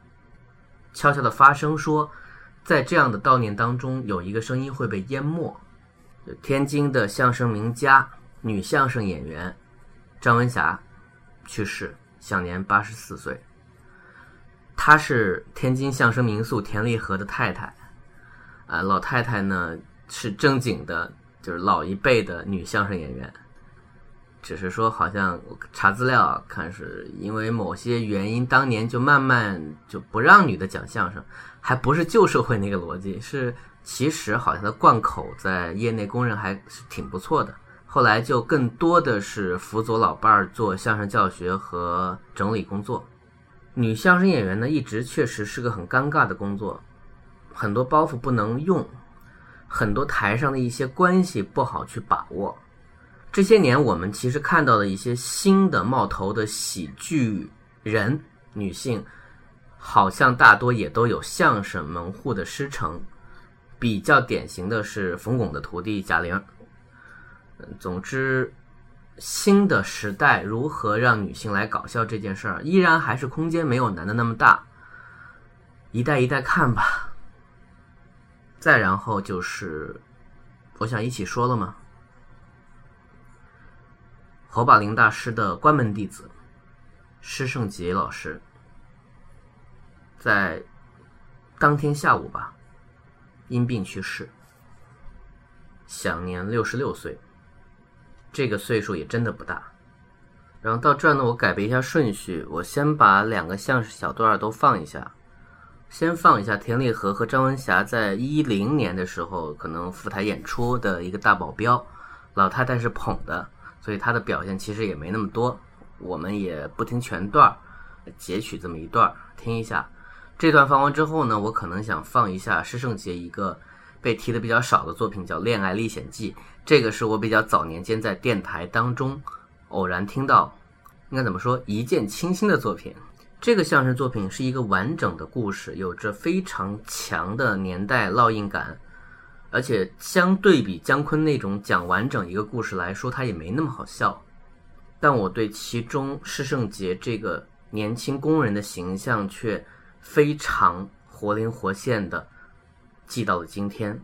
悄悄的发声说，在这样的悼念当中，有一个声音会被淹没。天津的相声名家、女相声演员张文霞去世，享年八十四岁。她是天津相声名宿田立和的太太，啊，老太太呢是正经的，就是老一辈的女相声演员。只是说，好像查资料看，是因为某些原因，当年就慢慢就不让女的讲相声，还不是旧社会那个逻辑，是其实好像他贯口在业内公认还是挺不错的。后来就更多的是辅佐老伴儿做相声教学和整理工作。女相声演员呢，一直确实是个很尴尬的工作，很多包袱不能用，很多台上的一些关系不好去把握。这些年，我们其实看到的一些新的冒头的喜剧人女性，好像大多也都有相声门户的师承。比较典型的是冯巩的徒弟贾玲。总之，新的时代如何让女性来搞笑这件事儿，依然还是空间没有男的那么大。一代一代看吧。再然后就是，我想一起说了吗？侯宝林大师的关门弟子施胜杰老师，在当天下午吧，因病去世，享年六十六岁。这个岁数也真的不大。然后到这儿呢，我改变一下顺序，我先把两个相声小段都放一下，先放一下田立和和张文霞在一零年的时候可能赴台演出的一个大保镖，老太太是捧的。所以她的表现其实也没那么多。我们也不听全段儿，截取这么一段儿听一下。这段放完之后呢，我可能想放一下施圣杰一个被提的比较少的作品，叫《恋爱历险记》。这个是我比较早年间在电台当中偶然听到，应该怎么说一见倾心的作品。这个相声作品是一个完整的故事，有着非常强的年代烙印感，而且相对比姜昆那种讲完整一个故事来说，它也没那么好笑。但我对其中施圣杰这个年轻工人的形象却非常活灵活现的记到了今天。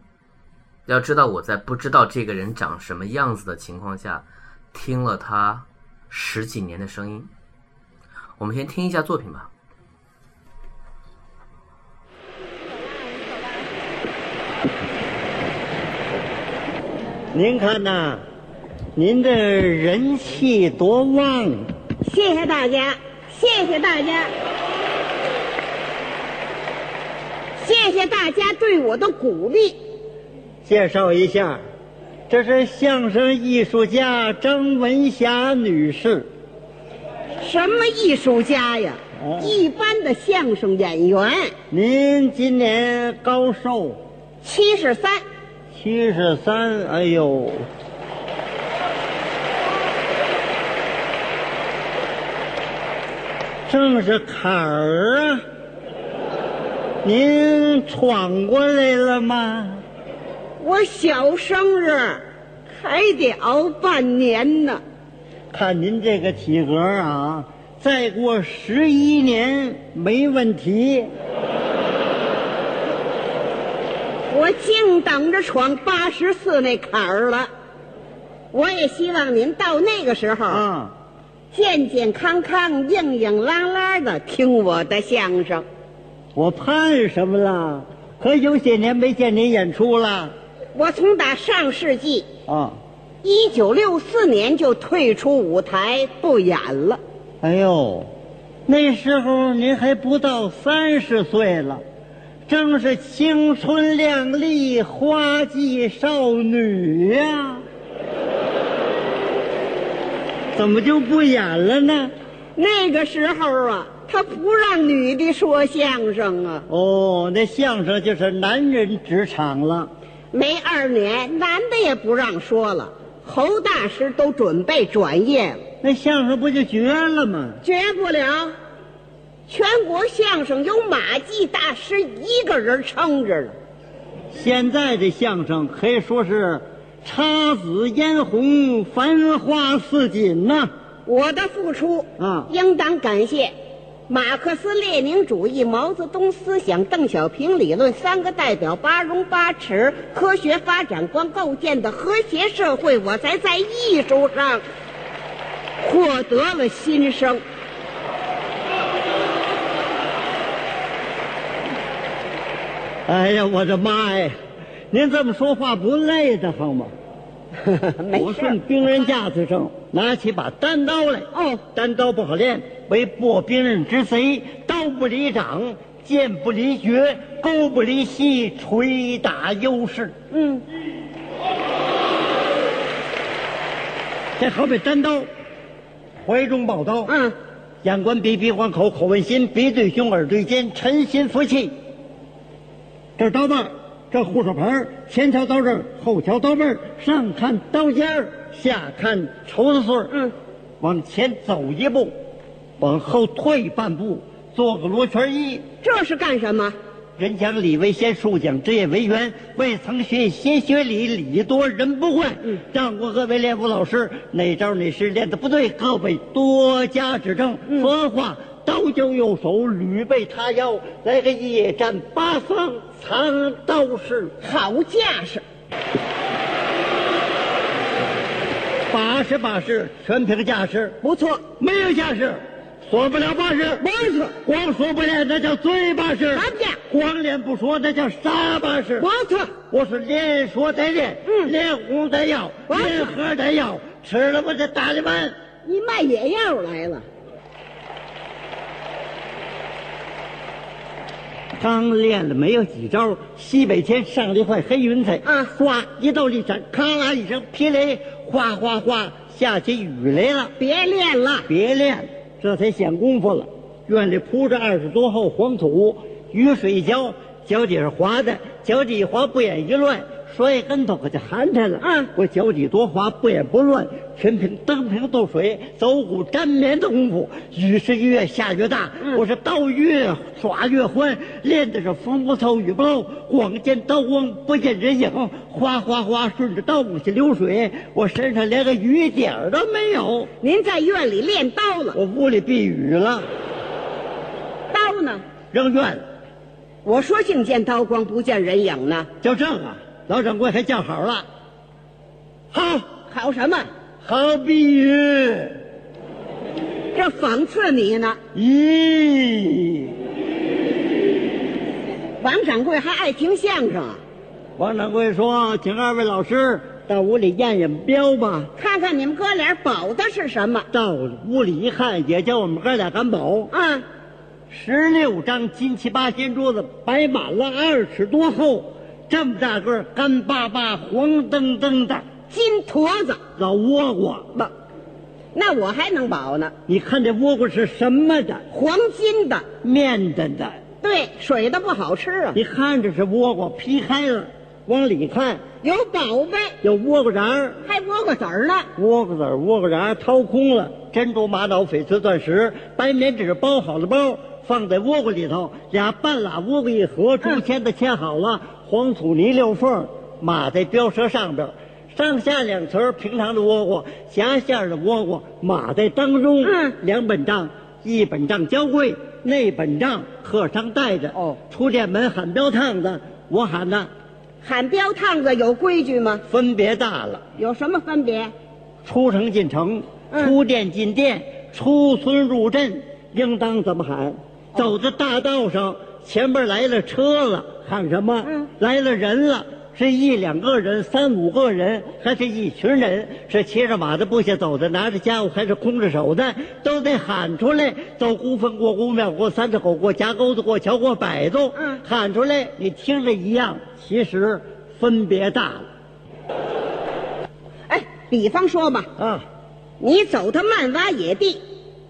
要知道我在不知道这个人长什么样子的情况下，听了他十几年的声音。我们先听一下作品吧。您看呐，您这人气多旺！谢谢大家，谢谢大家，谢谢大家对我的鼓励。介绍一下，这是相声艺术家张文霞女士。什么艺术家呀？哦一般的相声演员。您今年高寿？七十三。七十三。哎呦，正是坎儿啊！您闯过来了吗？我小生日还得熬半年呢。看您这个体格啊，再过十一年没问题。我净等着闯八十四那坎儿了。我也希望您到那个时候，啊，健健康康、硬硬朗朗的听我的相声。我盼什么了？可有些年没见您演出了我从打上世纪啊！一九六四年就退出舞台不演了。哎呦，那时候您还不到三十岁了，正是青春靓丽、花季少女呀、怎么就不演了呢？那个时候啊，他不让女的说相声啊。哦，那相声就是男人职场了。没二年，男的也不让说了。侯大师都准备转业了，那相声不就绝了吗？绝不了。全国相声有马季大师一个人撑着了。现在的相声可以说是姹紫嫣红、繁花似锦呐、我的付出啊应当感谢马克思列宁主义、毛泽东思想、邓小平理论三个代表八荣八耻科学发展观构建的和谐社会，我才在艺术上获得了新生。哎呀，我的妈呀！您这么说话不累得慌吗？没我顺，兵刃架子上，拿起把单刀来。哦，单刀不好练，为破兵刃之贼，刀不离掌，剑不离绝，钩不离膝，捶打优势。嗯，这好比单刀，怀中抱刀。嗯，眼观鼻，鼻观口，口问心，鼻对胸，耳对肩，沉心服气。这是刀把儿，这护手盆儿前瞧刀刃，后瞧刀背儿，上看刀尖儿，下看绸子穗儿。嗯，往前走一步，往后退半步，做个罗圈揖。这是干什么？人讲礼为先，树讲职业为源。未曾学，先学礼，礼多人不会。嗯让过各位练武老师，哪招哪式练的不对，各位多加指正。嗯说完话，刀交右手，捋背叉腰，来个夜战八方藏刀式。好架势！把式把式，全凭架势，不错，没有架势，说不了把式。没错，光说不练，那叫嘴巴式；啥架光练不说，那叫傻巴式。不错，我是连说带练，嗯连哄带要，连喝带要，吃了我这大的碗。你卖野药来了。刚练了没有几招，西北天上了一块黑云彩，啊哗一道利闪，咔啦一声霹雷，哗哗哗，下起雨来了。别练了，别练了，这才显功夫了。院里铺着二十多厚黄土，雨水一浇，脚底下滑的，脚底一滑，不眼一乱，摔跟头可就寒碜了。嗯我脚底多滑，不也不乱，全凭蹬平斗水、走骨沾棉的功夫。雨是越下越大，嗯我是刀越耍越欢，练的是风不透雨不漏，光见刀光不见人影，哗哗哗顺着刀骨下流水，我身上连个雨点儿都没有。您在院里练刀了，我屋里避雨了，刀呢？扔院了。我说净见刀光不见人影呢，叫正啊，老掌柜还叫好了，好，好什么？好比喻。这讽刺你呢。咦，王掌柜还爱听相声啊？王掌柜说，请二位老师到屋里验验标吧。看看你们哥俩保的是什么？到屋里一看，也叫我们哥俩敢保。啊，十六张金漆八仙桌子摆满了二尺多厚，这么大个干巴巴、黄澄澄的金坨子。老倭瓜。不，那我还能保呢。你看这倭瓜是什么的？黄金的，面的的。对，水的不好吃啊。你看着是倭瓜，劈开了，往里看有宝贝，有倭瓜瓤，还倭瓜籽儿呢。倭瓜籽儿、倭瓜瓤掏空了，珍珠、玛瑙、翡翠、钻石，白棉纸包好了包，放在倭瓜里头，俩半拉倭瓜一合，竹签子签好了，黄土泥溜缝，码在标车上边。上下两层儿平常的窝窝，狭线儿的窝窝码在当中。嗯两本账，一本账交柜，那本账客商带着。哦出店门喊标趟子，我喊呢，喊标趟子有规矩吗？分别大了。有什么分别？出城进城，嗯出店进店，出村入镇，应当怎么喊？走在大道上，前边来了车了，喊什么？嗯来了人了。是一两个人，三五个人，还是一群人？是骑着马的，部下走的，拿着家伙，还是空着手的？都得喊出来。走孤坟过孤庙过三岔口过夹沟子过桥过摆渡，嗯喊出来，你听着一样，其实分别大了哎，比方说吧，啊。你走到漫洼野地，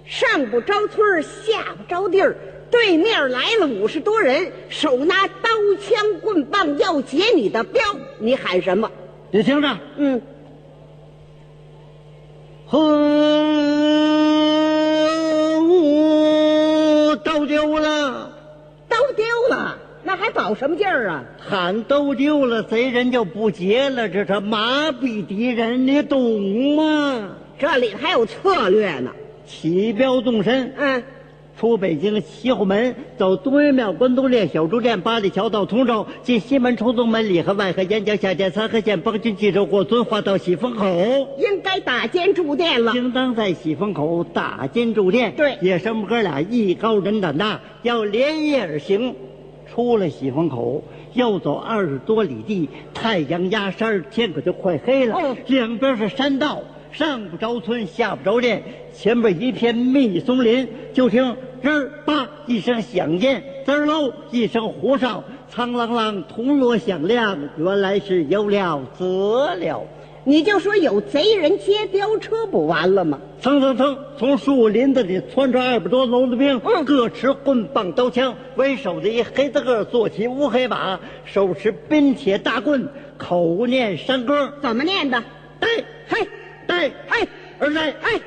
上不着村儿下不着地儿，对面来了五十多人，手拿刀枪棍棒要劫你的镖，你喊什么？你听着，嗯，呵，我都丢了，刀丢了，那还保什么劲儿啊？喊都丢了，贼人就不劫了，这是麻痹敌人，你懂吗？这里还有策略呢。起镖动身，嗯，出北京西后门，走东岳庙、关东练、小竹店、八里桥到通州，进西门、出东门、里河、外河、沿江、下界、三河县、邦军、冀州过遵化到喜峰口。应该打尖住店了。应当在喜峰口打尖住店。对也是我们哥俩艺高人胆大，要连夜而行。出了喜峰口，又走二十多里地，太阳压山，天可就快黑了。哦两边是山道，上不着村，下不着店，前边一片密松林。就听吱儿吧一声响箭，滋儿喽一声呼哨，苍啷啷铜锣响亮，原来是有了则了。你就说有贼人劫镖车不完了吗？蹭蹭蹭，从树林子里窜出二百多聋子兵，嗯各持棍棒刀枪，为首的一黑大个坐骑乌黑马，手持冰铁大棍，口念山歌，怎么念的？带嘿，带哎，而来哎，哎，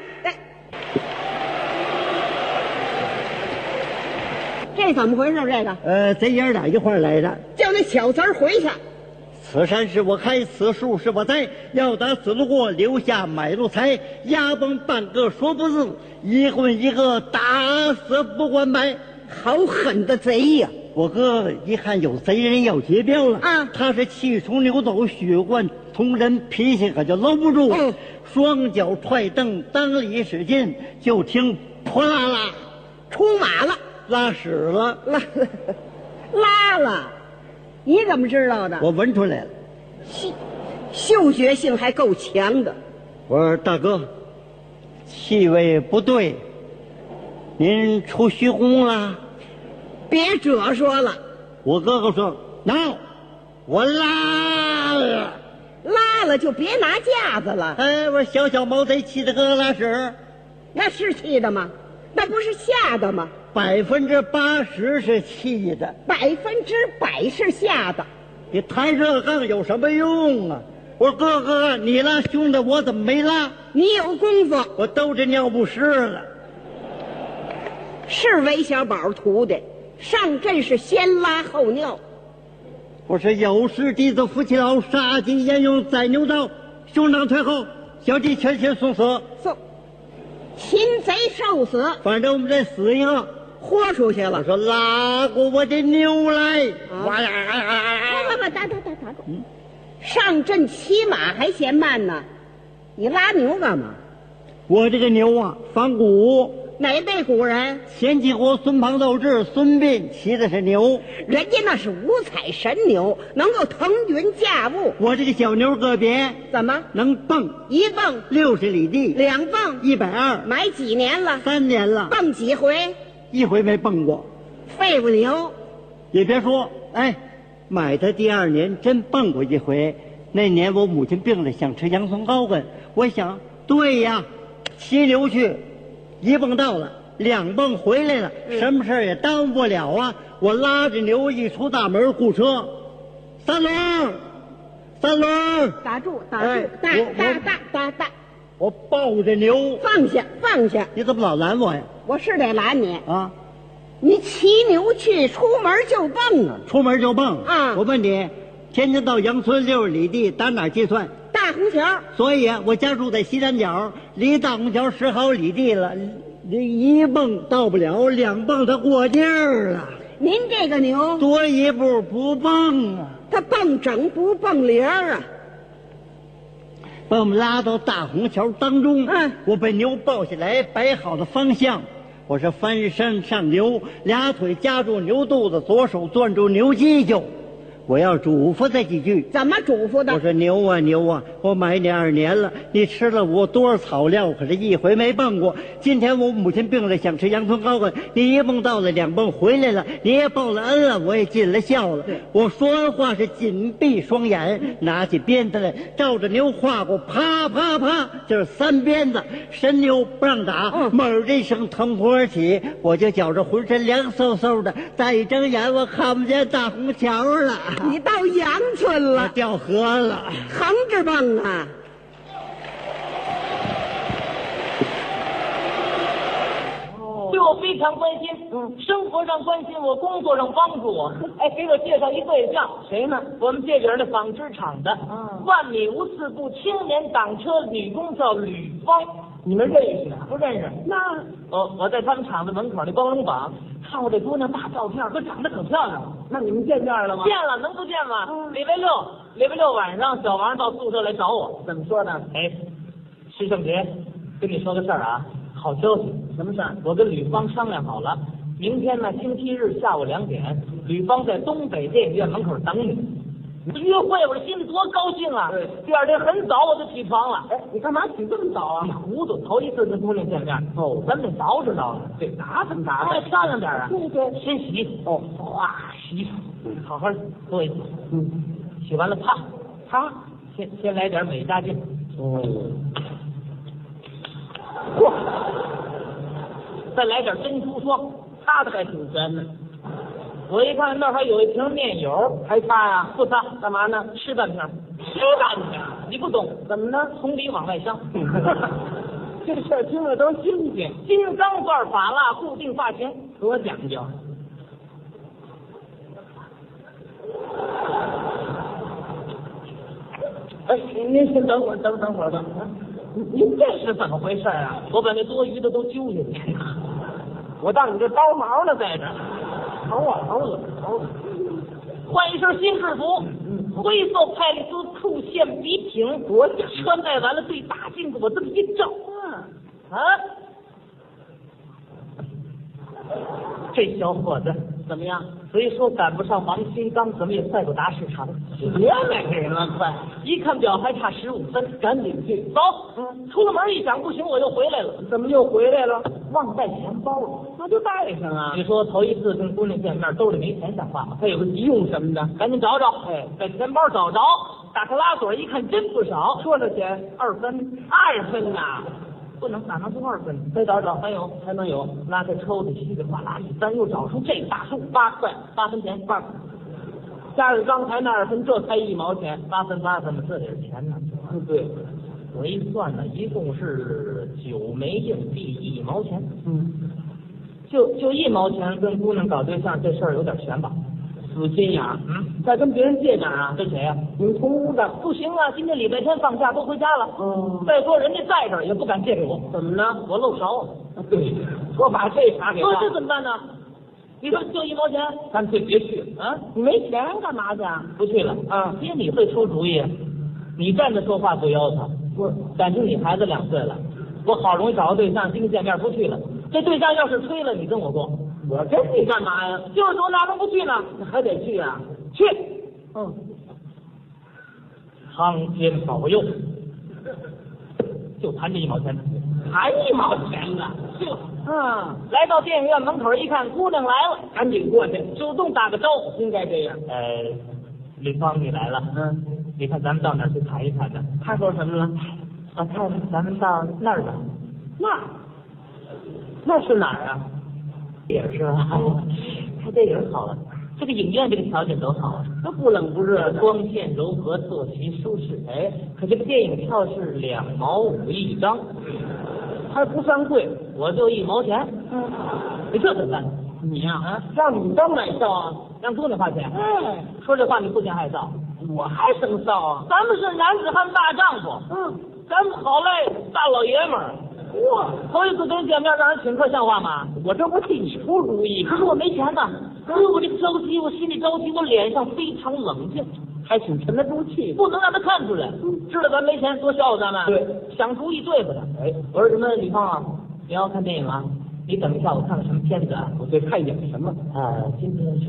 这怎么回事？这个呃，贼爷儿俩一块儿来的。叫那小贼儿回去。此山是我开，此树是我栽，要打此路过，留下买路财。压崩半个说不字，一混一个打死不管埋。好狠的贼呀！我哥一看有贼人要劫镖了，啊他是气冲牛走，血贯同人，脾气可就搂不住，嗯双脚踹蹬，蹬里使劲，就听扑啦啦，出马了，拉屎了，拉 拉了。你怎么知道的？我闻出来了。嗅嗅觉性还够强的。我说大哥，气味不对，您出虚宫了？别褶说了，我哥哥说：“孬，我拉了。拉了就别拿架子了。哎，我说小小毛贼气得哥拉屎，那是气的吗？那不是吓的吗？百分之八十是气的。百分之百是吓的。你抬这杠有什么用啊？我说哥哥，你拉兄弟，我怎么没拉？你有功夫，我兜着尿不湿了。是韦小宝徒弟，上阵是先拉后尿。我说有事弟子夫妻老，杀鸡焉用宰牛刀？兄长退后，小弟全心送死。送，擒贼受死，反正我们这死一个，豁出去了我。说拉过我的牛来，哇呀！打打打打住！上阵骑马还嫌慢呢，你拉牛干嘛？我这个牛啊，仿古。哪辈古人？前几国孙庞斗智，孙膑骑的是牛，人家那是五彩神牛，能够腾云驾雾。我这个小牛个别怎么能蹦一蹦六十里地，两蹦？一百二，买几年了？三年了，蹦几回？一回没蹦过。废物牛，也别说，哎，买的第二年真蹦过一回。那年我母亲病了，想吃洋葱糕根，我想，对呀，骑牛去，一蹦到了，两蹦回来了，什么事儿也耽误不了啊。我拉着牛一出大门，雇车，三轮，三轮，打住，打哎住，打打打打打，我抱着牛，放下放下，你怎么老拦我呀？我是得拦你。啊，你骑牛去，出门就蹦啊！出门就蹦啊我问你，天津到杨村六十里地，打哪儿计算？大红桥，所以啊我家住在西南角，离大红桥十好里地了。你一蹦到不了，两蹦它过劲儿了。您这个牛，多一步不蹦啊！它蹦整不蹦零儿啊！把我们拉到大红桥当中，嗯我把牛抱起来，摆好了方向。我是翻身上牛，俩腿夹住牛肚子，左手攥住牛犄角。我要嘱咐他几句。怎么嘱咐的？我说牛啊牛啊，我买你二年了，你吃了我多少草料，可是一回没蹦过。今天我母亲病了，想吃洋葱糕根，你一蹦到了，两蹦回来了，你也报了恩了，我也尽了孝了。我说完话是紧闭双眼，拿起鞭子来，照着牛画过，啪啪啪，就是三鞭子。神牛不让打，嗯猛的一声腾空而起，我就觉着浑身凉飕飕的，再一睁眼我看不见大红桥了，你到杨村了，掉河了。横着蹦啊！对我非常关心，生活上关心我，工作上帮助我。哎，给我介绍一对象，谁呢？我们这边的纺织厂的，嗯万米无四部青年党车女工叫吕芳。你们认识啊？不认识。那我我在他们厂子门口那光荣榜看过这姑娘大照片，可长得可漂亮了。那你们见面了吗？见了，能不见吗？礼拜六，礼拜六晚上，小王到宿舍来找我。怎么说呢？哎，师胜杰，跟你说个事儿啊，好消息。什么事儿？我跟吕芳商量好了，明天呢，星期日下午两点，吕芳在东北电影院门口等你。约会，我这心里多高兴啊！第二天很早我就起床了。哎，你干嘛起这么早啊？你糊涂，头一次跟姑娘见面。哦，咱得捯饬捯饬，对，打扮打扮，再漂亮点啊。对对，先洗。哦，哗，洗好好做一次。嗯，洗完了啪啪，先先来点美加净。哦，嚯，再来点珍珠霜，擦的还挺全呢。我一看那儿还有一瓶面油，还擦呀？不擦，干嘛呢？吃半瓶，吃半瓶，你不懂，怎么呢？从里往外香。这事儿听着都新鲜，金刚钻法蜡固定发型，多讲究。哎，您先等会儿，等等会儿吧。您这是怎么回事啊？我把那多余的都揪下去。我当你这刀毛呢，在这儿。头啊头子头子，换一身新制服，灰色派丽丝裤线笔挺，我穿戴完了对大镜子我这么一照，啊，这小伙子怎么样？虽说赶不上王新刚，怎么也赛不达市场。别买人了，快！一看表还差十五分，赶紧去走。嗯，出了门一想不行，我又回来了。怎么又回来了？忘带钱包了，那就带上啊。你说头一次跟姑娘见面，兜里没钱像话吗？他有个急用什么的，赶紧找找。哎，把钱包找着，打开拉锁一看，真不少。多少钱？二分。二分呐、不能哪能多二分？再找找，还有还能有。拉开抽屉，稀里哗啦一翻，又找出这个大数，八块，八分钱，八分。加上刚才那二分，这才一毛钱，八分八分的，这点钱呢？对，我一算呢，一共是九枚硬币，一毛钱。嗯，就就一毛钱跟姑娘搞对象这事儿有点悬吧？死心眼儿，嗯，再跟别人借点啊？跟谁呀、你们同屋的不行啊！今天礼拜天放假都回家了。嗯，再说人家在这儿也不敢借给我，怎么呢？我漏勺。对，我把这茬给他。这怎么办呢？你说就一毛钱，干脆别去了啊！你没钱干嘛去啊？不去了啊！爹你会出主意，你站着说话不腰疼。不是，感情你孩子两岁了，我好容易找个对象，今天见面不去了。这对象要是吹了，你跟我过。我跟你干嘛呀？就是说哪能不去呢？还得去啊！去。嗯。苍天保佑，就谈这一毛钱，谈一毛钱呢？就嗯，来到电影院门口一看，姑娘来了，赶紧过去，主动打个招呼，应该这样。呃，李芳你来了，嗯，你看咱们到哪儿去谈一谈呢？他说什么了？我看咱们到那儿吧。那？那是哪儿啊？也是啊，看电影好了。这个影院这个条件都好，都不冷不热，光线柔和，坐席舒适。哎，可这个电影票是两毛五一张，还不算贵，我就一毛钱。嗯，你这怎么办？你呀、啊，让你当买笑啊，让姑娘花钱。哎，说这话你不嫌害臊，我还生臊啊？咱们是男子汉大丈夫，嗯，咱们好赖大老爷们儿。哇，头一次跟人见面让人请客像话吗？我这不替你出主意，可是我没钱呐。哎呦，我这个着急，我心里着急，我脸上非常冷静，还挺沉得住气，不能让他看出来。知道咱没钱，多笑话咱们。对，想主意对付他。哎，我说什么，李芳啊，你要看电影啊？你等一下，我看看什么片子啊？我对，看演什么？啊，今天是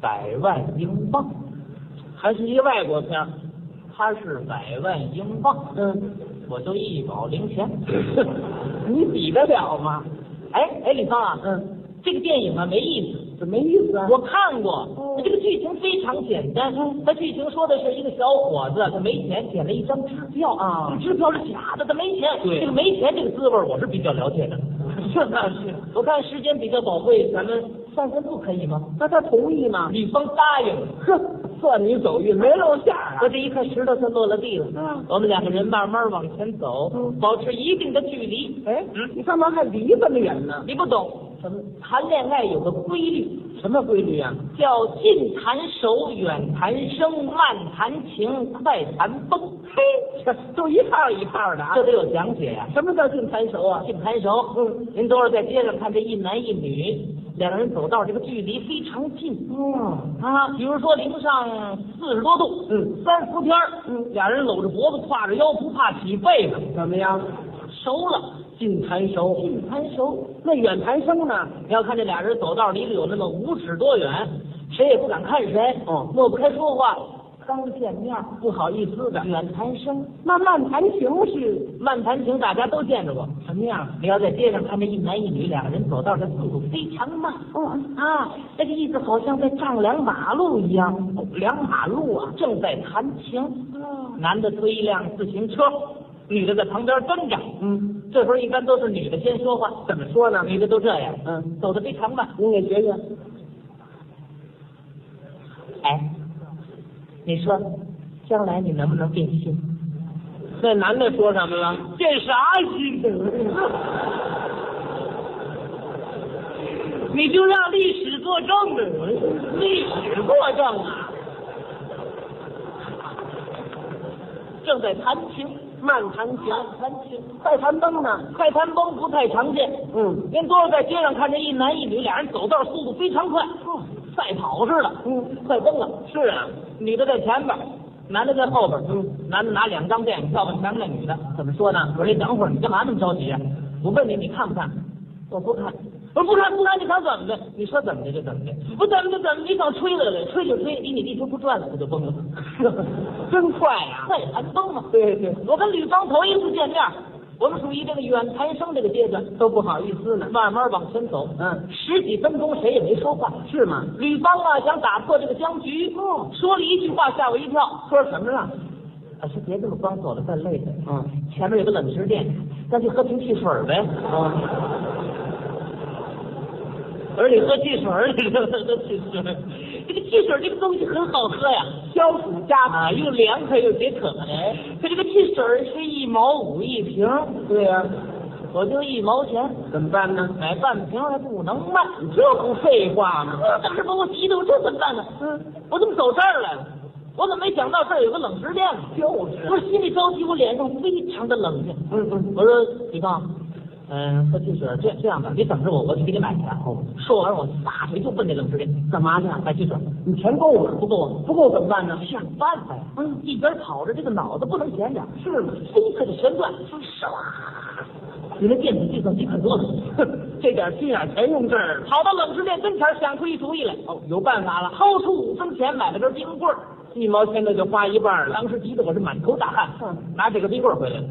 百万英镑，还是一外国片儿？它是百万英镑。嗯。我就一毛零钱，你比得了吗？哎哎，李芳啊，嗯，这个电影啊没意思，怎么没意思啊？我看过，这个剧情非常简单，它剧情说的是一个小伙子，他没钱，捡了一张支票啊，这支票是假的，他没钱。对，这个没钱这个滋味我是比较了解的。是 那是，我看时间比较宝贵，咱们散散步可以吗？那他同意吗？李芳答应了。哼，算你走运，没露馅啊！我这一看石头它落了地了。嗯，我们两个人慢慢往前走，保持一定的距离。哎，嗯，你干嘛还离这么远呢？你不懂，什么谈恋爱有个规律？什么规律啊？叫近谈熟，远谈生，慢谈情，快谈崩。嘿，这都一套一套的啊，这得有讲解呀、什么叫近谈熟啊？近谈熟，嗯，您等会儿在街上看这一男一女。两个人走道，这个距离非常近。嗯啊，比如说零上四十多度，嗯，三伏天，嗯，俩人搂着脖子，挎着腰，不怕起被子，怎么样？熟了，近弹熟，近弹熟。那远谈生呢？你要看这俩人走道离得有那么五尺多远，谁也不敢看谁，哦，抹不开说话。刚见面不好意思的远谈生，那慢谈情是慢谈情，大家都见着过。什么样？你要在街上看见一男一女两个人走道，这速度非常慢。哦啊，那个意思好像在丈量马路一样，量马路啊，正在谈情。男的推一辆自行车，女的在旁边蹲着。嗯，这时候一般都是女的先说话。怎么说呢？女的都这样。嗯，走的非常慢。您给学学。哎。你说，将来你能不能变心？那男的说什么了？变啥心？你就让历史作证呗，历史作证啊！正在谈情，慢谈情，谈情，快谈崩呢？快谈崩不太常见。嗯，您多少在街上看见一男一女俩人走道速度非常快，赛跑似的。嗯，快崩了。是啊，女的在前边，男的在后边。嗯，男的拿两张电影票问前面那女的怎么说呢？我说你等会儿，你干嘛那么着急啊？我问你，你看不看？我不看。我说不看不看，你想怎么的？你说怎么的就怎么的。我怎么就怎么？你想吹来了，吹就吹，离你地球不转了，它就崩了。真快呀、快谈崩嘛。对对，我跟吕方头一次见面，我我们属于这个远谈生这个阶段，都不好意思呢，慢慢往前走。嗯，十几分钟谁也没说话，是吗？吕方啊，想打破这个僵局，嗯说了一句话吓我一跳，说什么了？啊，是别这么光走了，再累的。嗯，前面有个冷食店，咱去喝瓶汽水呗。啊。我说你喝汽水儿，你喝汽水儿，这个汽水儿这个东西很好喝呀，消暑加啊，又凉快又解渴。哎，可这个汽水儿是一毛五一瓶。对呀、我就一毛钱，怎么办呢？买半瓶还不能卖，你这不废话吗？当时把我急的我这怎么办呢？嗯，我怎么走这儿来了？我怎么没想到这儿有个冷食店呢？就是，我心里着急，我脸上非常的冷静。嗯嗯，我说李刚，嗯，喝汽水，这这样吧，你等着我，我去给你买去。哦，说完我撒腿就奔那冷食店，干嘛去？买汽水。你钱够了？不够啊？不够怎么办呢？想办法呀。嗯，一边跑着，这个脑子不能闲着。是吗？飞快的旋转，唰。你那电子计算机可多了，这点心眼全用这儿了。跑到冷食店跟前，想出一主意来。哦，有办法了，掏出五分钱买了根冰棍儿，一毛钱的就花一半了。当时急得我是满头大汗，嗯拿这个冰棍儿回来了。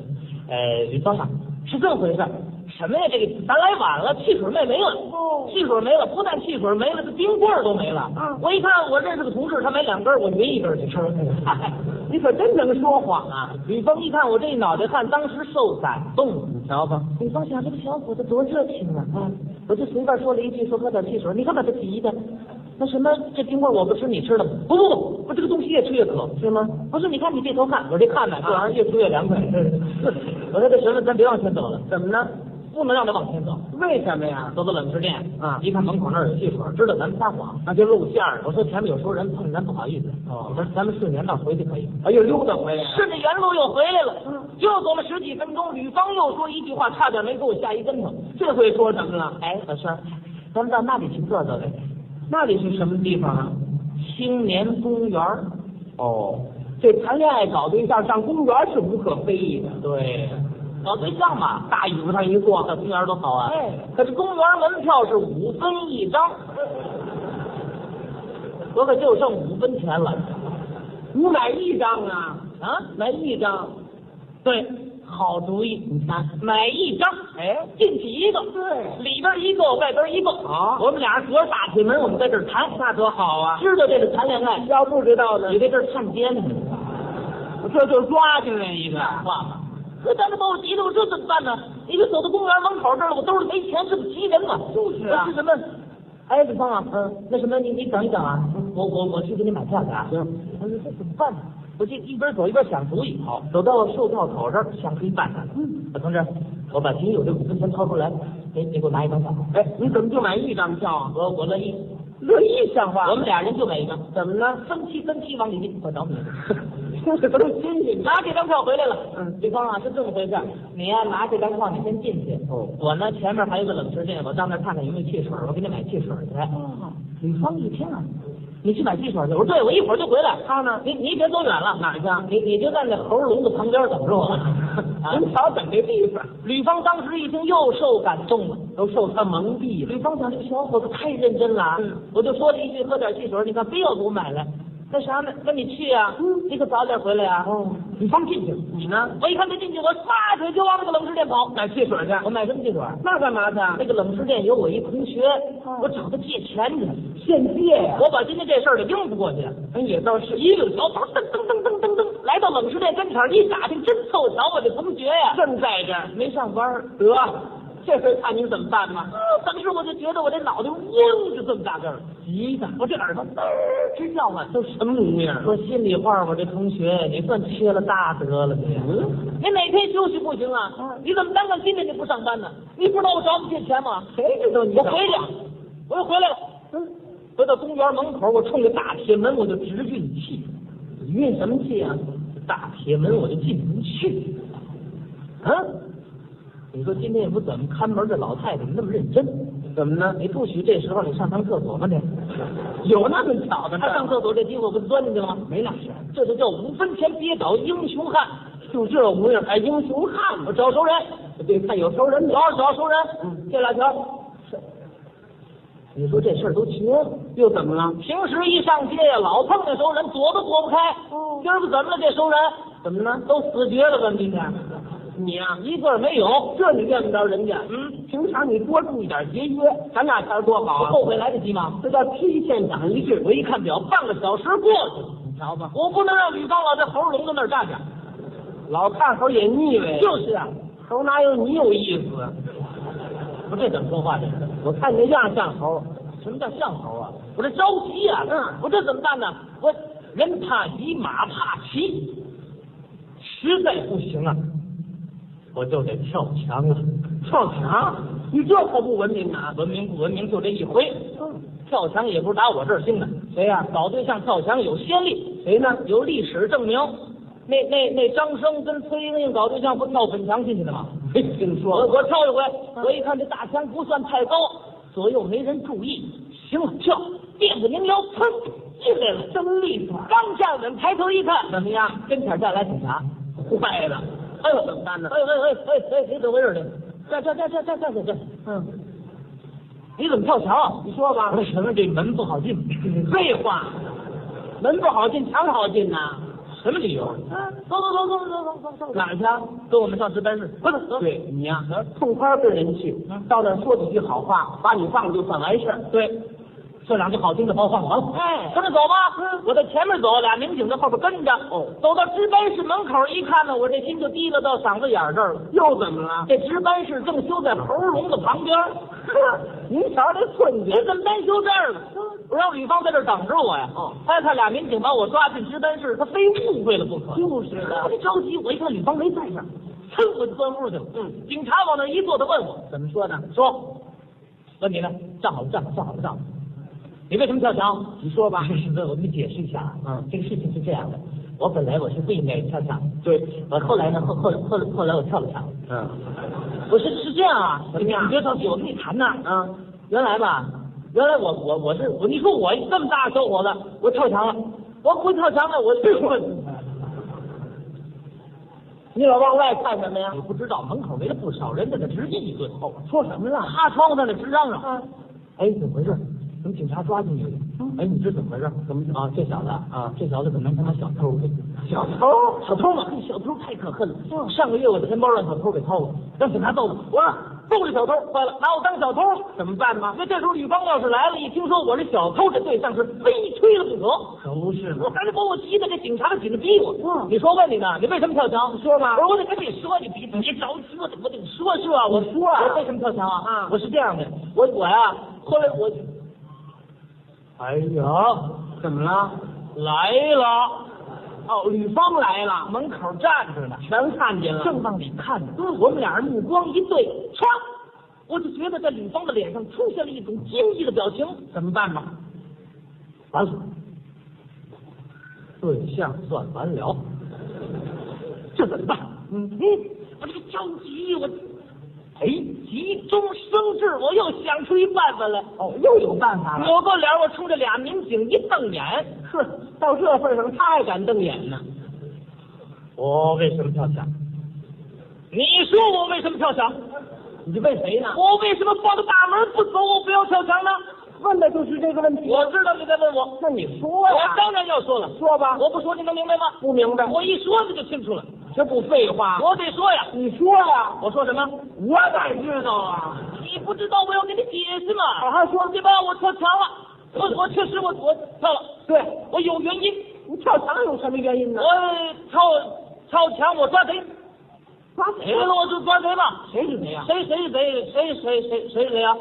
呃，李方啊，是这么回事儿。什么呀？这个咱来晚了，汽水卖没了。哦，汽水没了，不但汽水没了，这冰棍儿都没了。嗯，我一看，我认识个同事，他买两根，我匀一根儿去吃。嗨，你可真能说谎啊！吕峰一看我这一脑袋汗，当时受感动，你瞧吧。吕峰想这个小伙子多热情啊！嗯，我就随便说了一句，说喝点汽水，你看把他急的。那什么，这冰棍我不吃，你吃了吗？不不不，我这个东西越吃越渴，是吗？不是，你看你这头汗，我这汗呢，这玩意儿越出越凉快。我说这行了，咱别往前走了，怎么呢？不能让他往前走，为什么呀？走到冷食店啊，一看门口那儿有汽水，知道咱们撒谎，那就露馅儿。我说前面有熟人碰见咱不好意思，哦，我说咱们顺原道回去可以。哎呦，溜达回来，顺着原路又回来了，嗯，又走了十几分钟，吕方又说一句话，差点没给我吓一跟头。这回说什么了？哎，老师，咱们到那里去坐坐呗。那里是什么地方啊？青年公园。哦，这谈恋爱搞对象上公园是无可非议的。对。搞对象嘛，大椅子上一坐，在公园多好啊！哎，可是公园门票是五分一张，我可就剩五分钱了。你买一张啊？啊，买一张。对，好主意。你看，买一张，哎，进去一个，对，里边一个，外边一个。好，我们俩人隔着大铁门，我们在这儿谈，那多好啊！知道这是谈恋爱，要不知道呢，你在这儿探监呢。这就抓进来一个。那咱这把我急的，我这怎么办呢？你就走到公园门口这儿了，我兜里没钱，这不急人吗？就是啊。是什么？哎，李芳啊，嗯，那什么，你你等一等啊，我我我去给你买票去啊。行。我说这怎么办呢？我这一边走一边想主意。好，走到售票口这儿，想出一办法。嗯，同志，我把仅有这五分钱掏出来，给你给我拿一张票。哎，你怎么就买一张票啊？我我乐意。乐意上话。我们俩人就买一张。怎么呢？分期分期往里进。我找你。这都新鲜，拿这张票回来了。嗯，对方啊，是这么回事。你呀、拿这张票，你先进去。哦，我呢前面还有个冷食店，我到那儿看看有没有汽水，我给你买汽水去。哦，吕方一听啊，你去买汽水去？我说对，我一会儿就回来。他呢，你你别走远了，哪儿去啊？你你就在那猴笼子旁边等着我。啊，您瞧等这地方。吕方当时一听又受感动了，都受他蒙蔽了。吕方想这个小伙子太认真了，嗯，我就说了一句喝点汽水，你看非要给我买来。那啥呢？那你去呀、嗯，你可早点回来呀、哦，你方进去，你呢？我一看他进去，我撒腿就往那个冷食店跑，买汽水去。我买什么汽水？那干嘛去？那个冷食店有我一同学，我找他借钱去，现借呀。我把今天这事儿给应付过去。哎，也倒是，一溜小跑，噔噔噔噔噔噔，来到冷食店跟前儿，一打听，真凑巧，我这同学呀，正在这儿，没上班儿，得。这回看你怎么办吧。当时我就觉得我这脑袋嗡就这么大个儿，急的我这耳朵嘚儿直叫唤，都什么模样？说心里话，我这同学，你算缺了大德了你。嗯，你哪天休息不行啊？你怎么单干今天就不上班呢？你不知道我找你借钱吗？谁知道你？我回去，我又回来了。嗯，回到公园门口，我冲着大铁门我就直运气，运什么气啊？大铁门我就进不去。啊？你说今天也不怎么看门这老太太那么认真，怎么呢？你不许这时候你上趟厕所吗？你 有那么巧的？他上厕所这机会不钻进去吗？没那事，这就叫五分钱跌倒英雄汉，就这模样，哎，英雄汉！我找熟人，对，看有熟人，找找熟人，嗯，这俩瞧。是，你说这事儿都绝了，又怎么了？平时一上街呀，老碰见熟人，躲都躲不开。哦，今儿个怎么了？这熟人怎么了？都死绝了吧？今天。你呀、一个没有，这你见不着人家。嗯，平常你多注意点节约，咱俩钱多好啊！后悔来得及吗？这叫提前长一智。我一看表，半个小时过去了，你瞧吧，我不能让吕刚老在猴笼子那儿站着，老看猴也腻歪。就是啊，猴哪有你有意思 啊？我这怎么说话这是？我看你样像猴，什么叫像猴啊？我这着急呀、嗯，我这怎么办呢？我人怕骑，马怕骑，实在不行啊，我就得跳墙啊。跳墙？你这可不文明啊！文明不文明就这一回。嗯，跳墙也不是打我这儿兴的。谁呀、搞对象跳墙有先例。谁呢？有历史证明。那那那张生跟崔莺莺搞对象不闹粉墙进去的吗？没听说。我我跳一回，我一看这大墙不算太高，左右没人注意。行了，跳，垫子鸣腰，噌进来了，真利索。刚站稳，抬头一看，怎么样？跟前站来警察，坏了。哎呦，怎么办呢？哎呦哎呦哎哎哎，你怎么回事呢？这这这这这这这这，嗯，你怎么跳墙啊？你说吧。为什么这门不好进？废话，门不好进，墙好进呐。什么理由？走走走走走走走走，哪儿去啊？跟我们上值班室。不是，对你呀、痛快跟人去，到那儿说几句好话，把你放了就算完事儿。对，说两句好听的把我放完了。哎，跟着走吧。我在前面走，俩民警在后边跟着。哦，走到值班室门口一看呢，我这心就提溜到嗓子眼儿这儿了。又怎么了？这值班室正修在猴笼子旁边。呵您瞧这寸节，怎么单修这儿了？我让吕方在这儿等着我呀。哦，他看俩民警把我抓进值班室，他非误会了不可。就是的，我这着急，我一看吕方没在这儿，噌我就钻屋去了。嗯，警察往那一坐，他问我怎么说呢？说，问你呢？站好了，站好，站好了，站好了。你为什么跳墙？你说吧。是的，我给你解释一下。嗯，这个事情是这样的，我本来我是不应该跳墙。对，我后来呢，后后后后来我跳了墙。嗯，我是是这样啊，怎么样？你别着急，我跟你谈呢。嗯，原来吧，原来我我我是我，你说我这么大小伙子，我跳墙了，我会跳墙了，我我。你老往外看什么呀？你不知道门口围了不少人在那直议论。哦，说什么了？趴窗户在那直嚷嚷。哎，怎么回事？怎么警察抓进去了？哎，你这怎么回事？怎么啊？这小子啊，这小子可能他妈小偷。小偷？小偷嘛，小偷太可恨了。上个月我的钱包让小偷给偷了，让警察揍了。我揍这小偷，坏了，拿我当小偷怎么办呢？那这时候吕方要是来了，一听说我是小偷，这对象是非吹了不可。可不是我赶紧把我急的，这警察紧着逼我。嗯你说问你呢？你为什么跳墙？说嘛。我说我得跟你说，你别别着急，我得我得说是吧？我说啊，我为什么跳墙啊？啊，我是这样的，我我呀，后来我。哎呀，怎么了？来了。哦，吕方来了，门口站着呢，全看见了，正往里看呢。嗯，我们俩人目光一对，唰，我就觉得在吕方的脸上出现了一种惊异的表情。怎么办吧？完了，对象算完了，这怎么办？嗯嗯，我这个着急，我。哎，急中生智，我又想出一办法来。哦，又有办法了。抹过脸，我冲着俩民警一瞪眼，哼，到这份上，他还敢瞪眼呢？我为什么跳墙？你说我为什么跳墙？你问谁呢？我为什么抱着大门不走？我不要跳墙呢？问的就是这个问题。我知道你在问我，那你说呀？我当然要说了，说吧。我不说你能明白吗？不明白。我一说你就清楚了。这不废话，我得说呀。你说呀，我说什么？我哪知道啊？你不知道，我要给你解释嘛。好好说，对吧？我跳墙了，我我确实我我跳了，对我有原因。你跳墙有什么原因呢？我跳跳墙，我抓贼，抓贼了，我就抓贼嘛。谁是谁呀？谁谁是贼？谁谁谁谁是谁呀？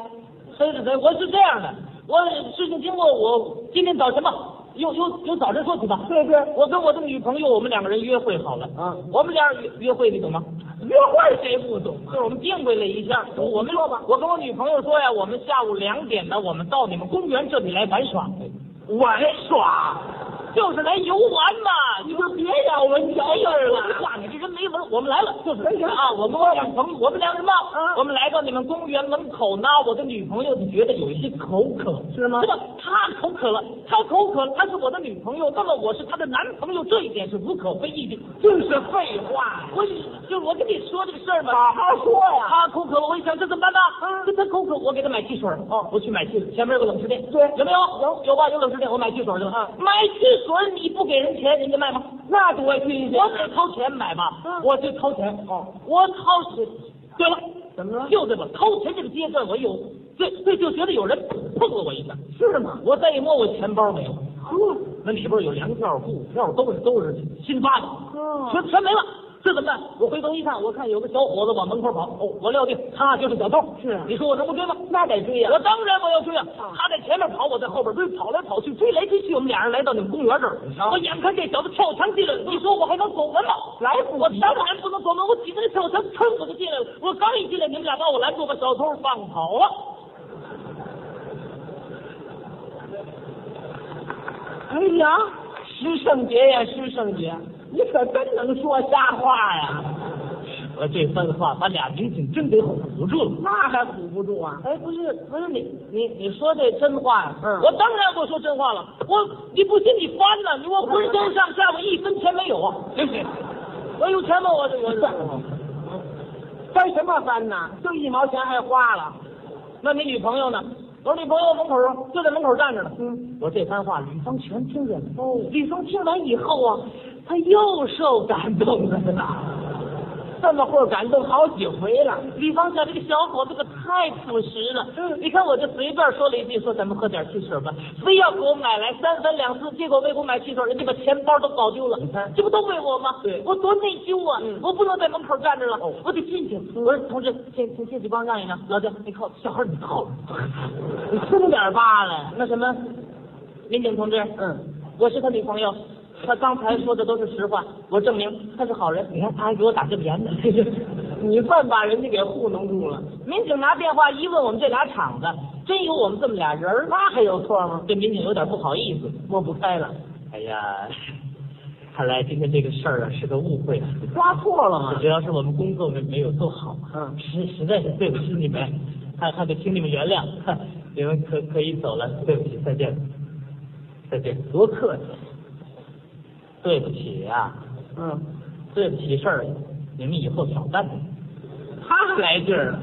谁是谁？我是这样的，我事情经过，我今天早晨吧。由由由早晨说起吧。对对，我跟我的女朋友，我们两个人约会好了。啊，我们俩约约会，你懂吗？约会谁不懂？就是我们定位了一下，我们说吧，我跟我女朋友说呀，我们下午两点呢，我们到你们公园这里来玩耍。玩耍。就是来游玩嘛，你就别让我们瞧见了。话你这人没文，我们来了，就是啊，我们两朋友，我们两人嘛，我们来到你们公园门口呢，我的女朋友就觉得有一些口渴，是吗？那么她口渴了，她口渴了，她是我的女朋友，那么我是她的男朋友，这一点是无可非议的。就是废话，我就我跟你说这个事儿嘛，好好说呀。她口渴了，我一想这怎么办呢？嗯，她口渴，我给她买汽水。哦，我去买汽水，前面有个冷食店，对，有没有？有有吧？有冷食店，我买汽水去了。啊，买汽水你不给人钱，人家卖吗？那多新鲜！我得掏钱买吧。嗯，我就掏钱。哦，我掏钱。对了，怎么了？就这么掏钱这个阶段，我有对对，就觉得有人碰了我一下。是吗？我再一摸，我钱包没有。那里边有粮票、布票，都是都是新发的，全全没了。这怎么办？我回头一看，我看有个小伙子往门口跑，哦，我料定他就是小偷。是啊，你说我能不追吗？那得追呀！我当然我要追啊！他在前面跑，我在后边追，跑来跑去，追来追去，我们俩人来到你们公园这儿。我眼看这小子跳墙进来了，你说我还能走门吗？来不我当然不能走门，我挤着跳墙，噌我就进来了。我刚一进来，你们俩把我拦住，把小偷放跑了。哎呀，师圣杰呀，师圣杰，你可真能说瞎话呀！我这番话把俩民警真给唬住了。那还唬不住啊？哎，不是，不是你，你你说这真话呀？嗯我当然不说真话了。我你不信你翻呐，你我浑身上下我一分钱没有啊！行行，我有钱吗？我这我这。翻什么翻呐？就一毛钱还花了。那你女朋友呢？我女朋友门口就在门口站着呢。嗯，我这番话吕方全听见了。哦，吕方听完以后啊，他又受感动了。这么会儿感动好几回了。吕方想这个小伙子可太朴实了。嗯你看我就随便说了一句，说咱们喝点汽水吧，非要给我买来三番两次，结果为我买汽水，人家把钱包都搞丢了。你看这不都为我吗？对我多内疚啊！嗯我不能在门口站着了，哦我得进去。我说同志，先先进去帮让一让。老弟，你靠，小孩你靠。你轻点罢了。那什么，民警同志，嗯，我是他女朋友，他刚才说的都是实话，我证明他是好人。你看他还给我打这边呢。你算把人家给糊弄住了。民警拿电话一问，我们这俩厂子真有我们这么俩人儿，那还有错吗？这民警有点不好意思，抹不开了，哎呀，看来今天这个事儿啊是个误会啊，抓错了吗主？要是我们工作没没有做好，嗯实实在是对不起你们，还还得请你们原谅，你们可可以走了，对不起，再见，再见，多客气，对不起呀、嗯，对不起事儿，你们以后少干。他来劲儿了。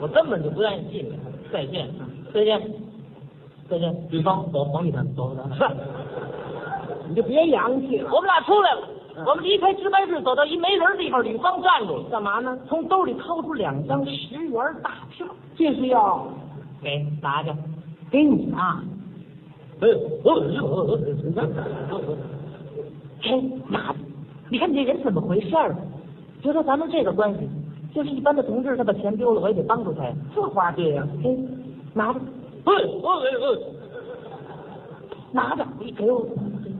我根本就不愿意进来。再见，再见，再见，吕芳，走，黄地毯，走，咱们。你就别洋气了。我们俩出来了，我们离开值班室，走到一没人的地方，吕芳站住了，干嘛呢？从兜里掏出两张十元大票，这是要给拿着。给你啊？呃呃呃哎，拿着！你看你这人怎么回事儿？就说咱们这个关系，就是一般的同志，他把钱丢了，我也得帮助他呀。这话对呀、哎，拿着，哎哎哎哎，拿着，你给我。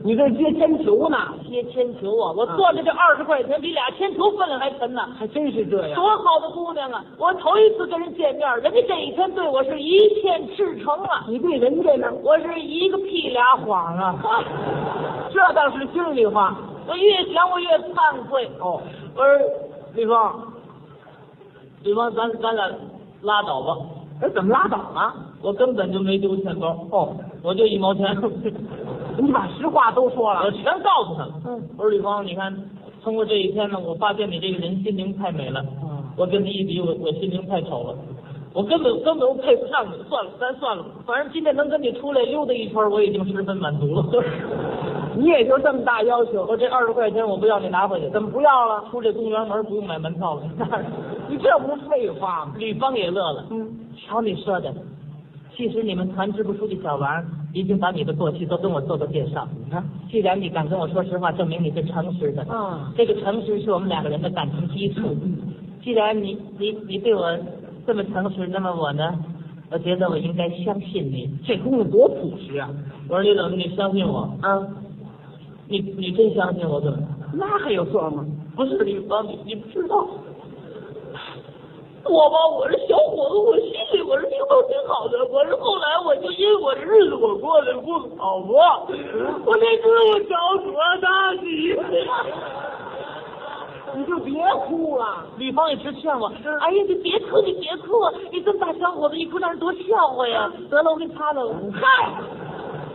你这接铅球呢？接铅球啊！我攥着这二十块钱，比俩铅球分量还沉呢。还真是这样。多好的姑娘啊！我头一次跟人见面，人家这一天对我是一片赤诚啊！你对人家呢？我是一个屁俩谎啊！这倒是心里话。我越想我越惭愧。哦，我说李芳，李芳，咱咱俩拉倒吧。哎，怎么拉倒了？我根本就没丢钱包。哦，我就一毛钱。你把实话都说了我。全告诉他了。嗯我说吕方，你看，通过这一天呢，我发现你这个人心灵太美了。嗯我跟你一比，我我心灵太丑了。我根本根本配不上你。算了，咱算了，反正今天能跟你出来溜达一圈，我已经十分满足了。你也就这么大要求？我这二十块钱我不要你拿回去，怎么不要了？出这公园门不用买门票了？你这不是废话吗？吕芳也乐了。嗯，瞧你说的，其实你们团支部书记小王已经把你的过去都跟我做过介绍。你看，既然你敢跟我说实话，证明你是诚实的。嗯这个诚实是我们两个人的感情基础。既然你你你对我这么诚实，那么我呢，我觉得我应该相信你。这姑娘多朴实啊！我说李总，你相信我？啊，你你真相信我怎么？那还有错吗？不是李芳，你你不知道。我吧，我是小伙子，我心里我是挺好挺好的，我是后来我就因为我这日子我过得不好嘛，我那次我找左大急，你就别哭了。吕芳一直劝我，哎呀，你别哭，你别哭，你这么大小伙子，你哭让人多笑话呀。得了，我给你擦了。嗨，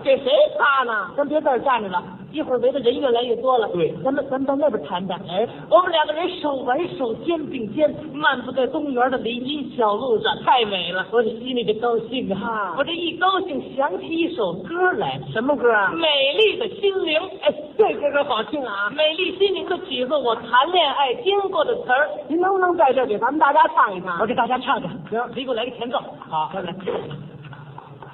给谁擦呢？咱别在这儿站着了，一会儿围的人越来越多了。对咱们咱们到那边谈谈。哎，我们两个人手挽手，肩并肩，漫步在公园的林荫小路上，太美了。我这心里这高兴啊！啊我这一高兴，想起一首歌来，什么歌啊？美丽的心灵。哎，这这个儿好听啊！美丽心灵的曲子，我谈恋爱听过的词儿，您能不能在这给咱们大家唱一唱？我给大家唱唱。行，你给我来个前奏。好，来来。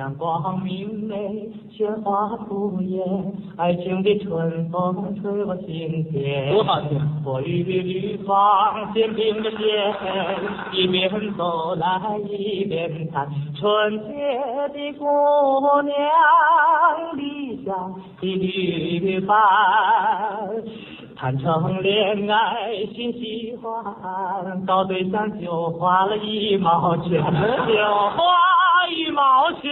阳光明媚，雪花吐艳，爱情的春风吹我心田。多好听！我与绿芳肩并着肩，一边走来一边谈，纯洁的姑娘，理想的女伴。谈成恋爱心喜欢，搞对象就花了一毛钱，就花一毛钱。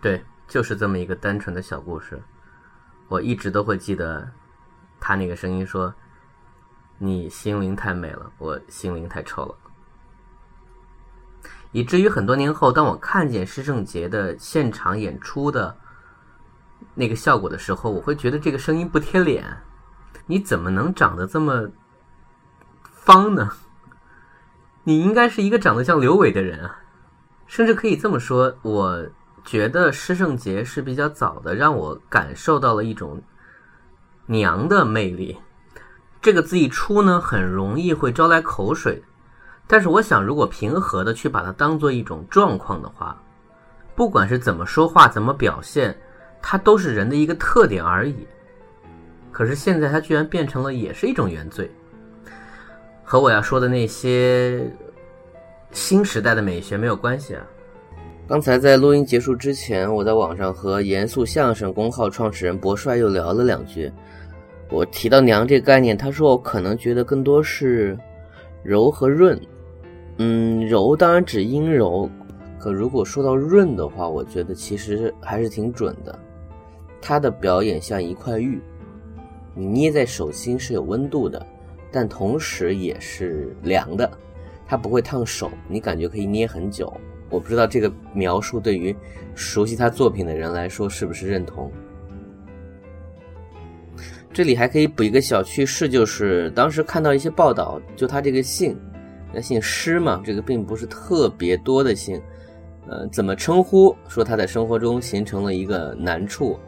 对，就是这么一个单纯的小故事，我一直都会记得他那个声音说：“你心灵太美了，我心灵太臭了。”以至于很多年后，当我看见施正杰的现场演出的。那个效果的时候，我会觉得这个声音不贴脸。你怎么能长得这么方呢？你应该是一个长得像刘伟的人啊。甚至可以这么说，我觉得施圣杰是比较早的让我感受到了一种娘的魅力。这个字一出呢，很容易会招来口水。但是我想，如果平和的去把它当做一种状况的话，不管是怎么说话，怎么表现。它都是人的一个特点而已，可是现在它居然变成了也是一种原罪，和我要说的那些新时代的美学没有关系啊。刚才在录音结束之前，我在网上和严肃相声公号创始人博帅又聊了两句，我提到“娘”这个概念，他说我可能觉得更多是柔和润，嗯，柔当然指阴柔，可如果说到润的话，我觉得其实还是挺准的。他的表演像一块玉，你捏在手心是有温度的，但同时也是凉的，它不会烫手，你感觉可以捏很久。我不知道这个描述对于熟悉他作品的人来说是不是认同。这里还可以补一个小趣事，就是当时看到一些报道，就他这个姓，那姓施嘛，这个并不是特别多的姓，呃，怎么称呼？说他在生活中形成了一个难处。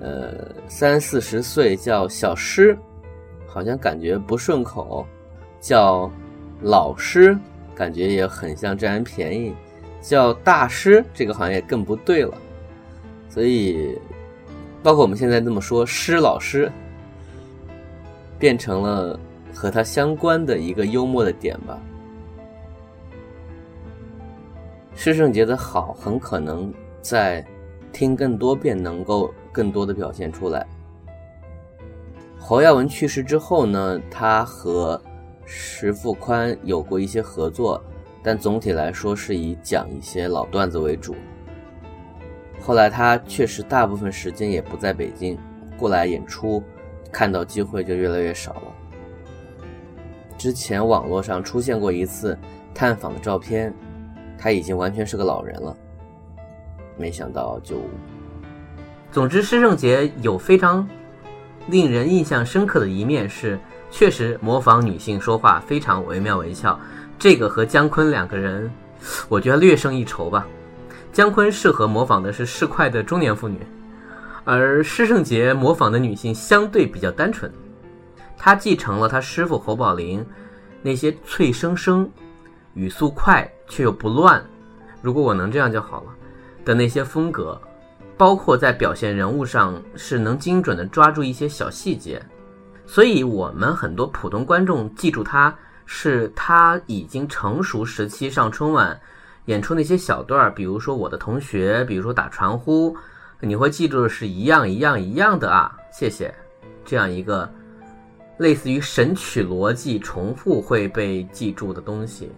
呃，三四十岁叫小施，好像感觉不顺口；叫老师，感觉也很像占人便宜；叫大师，这个好像也更不对了。所以，包括我们现在这么说“师老师”，变成了和他相关的一个幽默的点吧。施圣杰的好，很可能在听更多遍能够。更多的表现出来。侯耀文去世之后呢，他和石富宽有过一些合作，但总体来说是以讲一些老段子为主。后来他确实大部分时间也不在北京，过来演出，看到机会就越来越少了。之前网络上出现过一次探访的照片，他已经完全是个老人了。没想到就。总之，施圣杰有非常令人印象深刻的一面，是确实模仿女性说话非常惟妙惟肖。这个和姜昆两个人，我觉得略胜一筹吧。姜昆适合模仿的是市侩的中年妇女，而施圣杰模仿的女性相对比较单纯。他继承了他师傅侯宝林那些脆生生、语速快却又不乱，如果我能这样就好了的那些风格。包括在表现人物上是能精准的抓住一些小细节，所以我们很多普通观众记住他是他已经成熟时期上春晚演出那些小段儿，比如说我的同学，比如说打传呼，你会记住的是一样一样一样的啊，谢谢，这样一个类似于神曲逻辑重复会被记住的东西。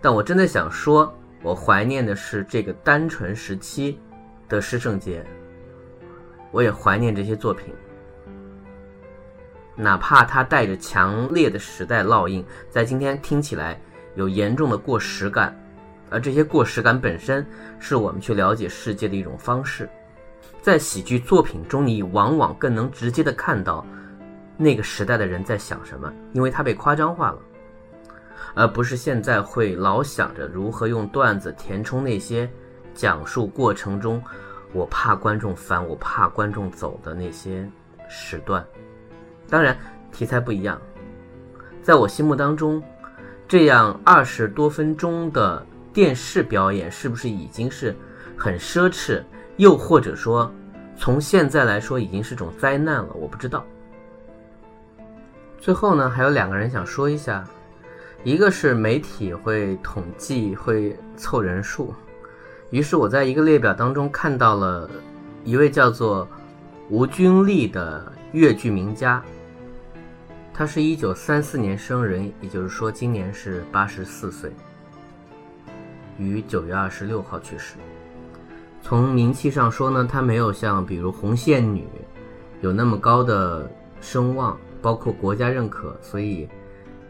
但我真的想说，我怀念的是这个单纯时期。的施圣杰，我也怀念这些作品，哪怕它带着强烈的时代烙印，在今天听起来有严重的过时感，而这些过时感本身是我们去了解世界的一种方式。在喜剧作品中，你往往更能直接的看到那个时代的人在想什么，因为它被夸张化了，而不是现在会老想着如何用段子填充那些讲述过程中我怕观众烦、我怕观众走的那些时段。当然，题材不一样，在我心目当中，这样二十多分钟的电视表演是不是已经是很奢侈？又或者说，从现在来说已经是种灾难了？我不知道。最后呢，还有两个人想说一下，一个是媒体会统计会凑人数，于是我在一个列表当中看到了一位叫做吴君丽的越剧名家，他是一九三四年生人，也就是说今年是八十四岁，于九月二十六号去世。从名气上说呢，他没有像比如红线女有那么高的声望。包括国家认可，所以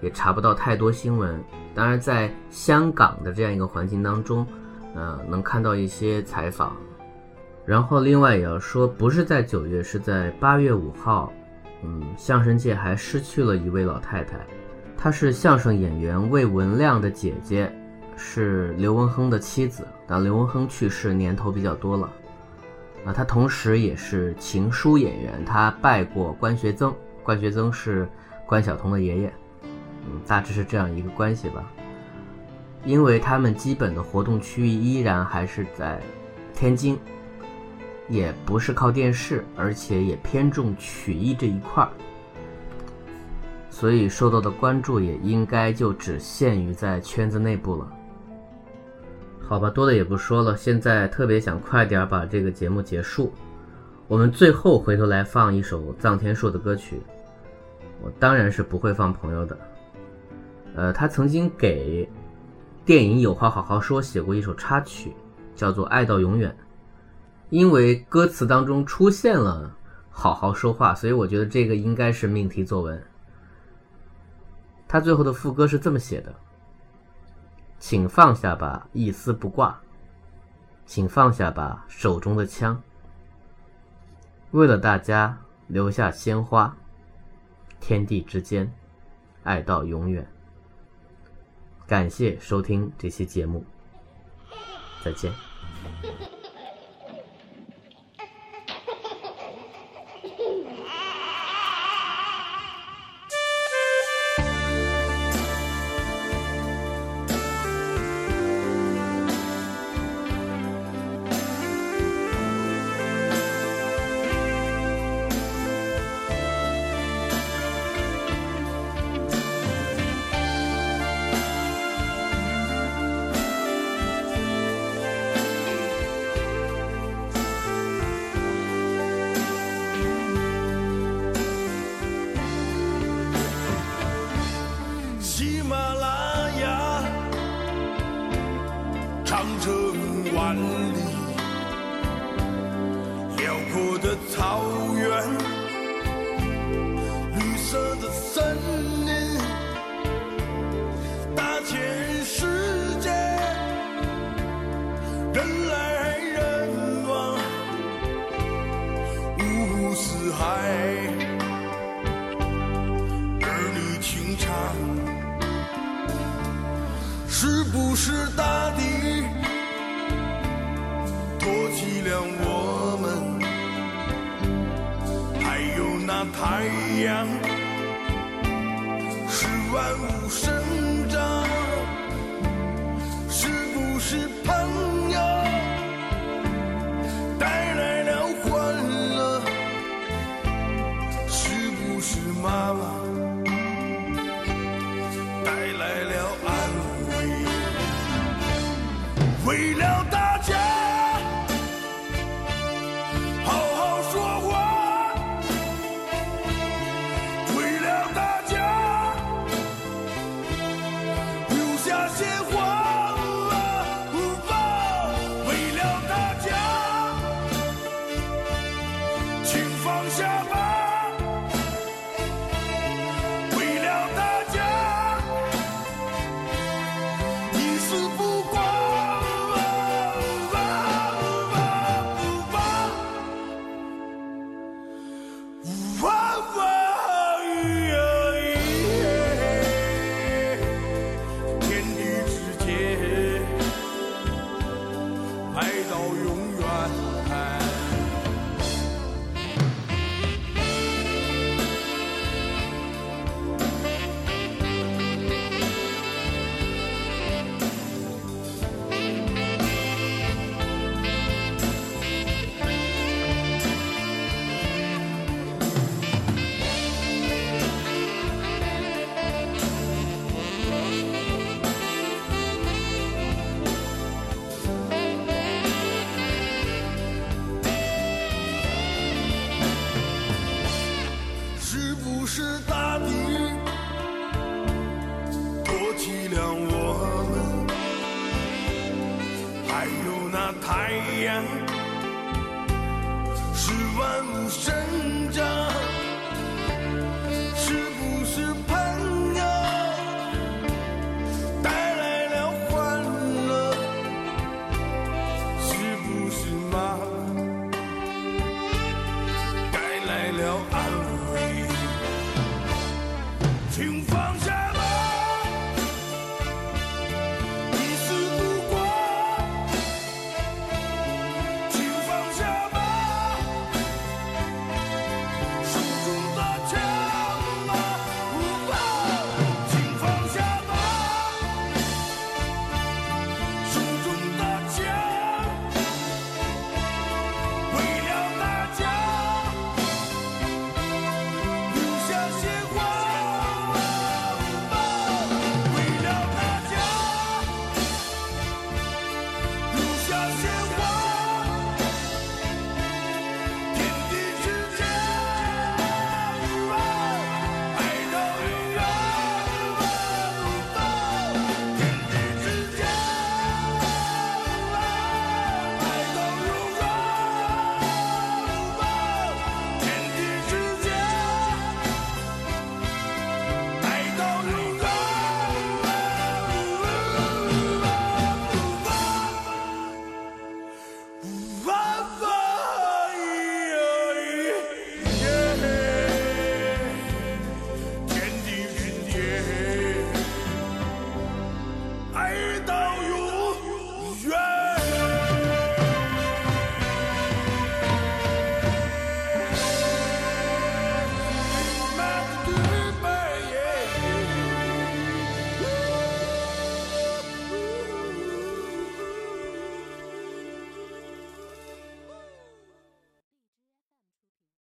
也查不到太多新闻。当然，在香港的这样一个环境当中，呃，能看到一些采访。然后，另外也要说，不是在九月，是在八月五号，嗯，相声界还失去了一位老太太，她是相声演员魏文亮的姐姐，是刘文亨的妻子。但刘文亨去世年头比较多了，啊，她同时也是情书演员，她拜过关学增。关学增是关晓彤的爷爷，嗯，大致是这样一个关系吧。因为他们基本的活动区域依然还是在天津，也不是靠电视，而且也偏重曲艺这一块儿，所以受到的关注也应该就只限于在圈子内部了。好吧，多的也不说了，现在特别想快点把这个节目结束。我们最后回头来放一首臧天朔的歌曲。我当然是不会放朋友的。呃，他曾经给电影《有话好好说》写过一首插曲，叫做《爱到永远》。因为歌词当中出现了“好好说话”，所以我觉得这个应该是命题作文。他最后的副歌是这么写的：“请放下吧，一丝不挂；请放下吧，手中的枪。为了大家，留下鲜花。”天地之间，爱到永远。感谢收听这期节目，再见。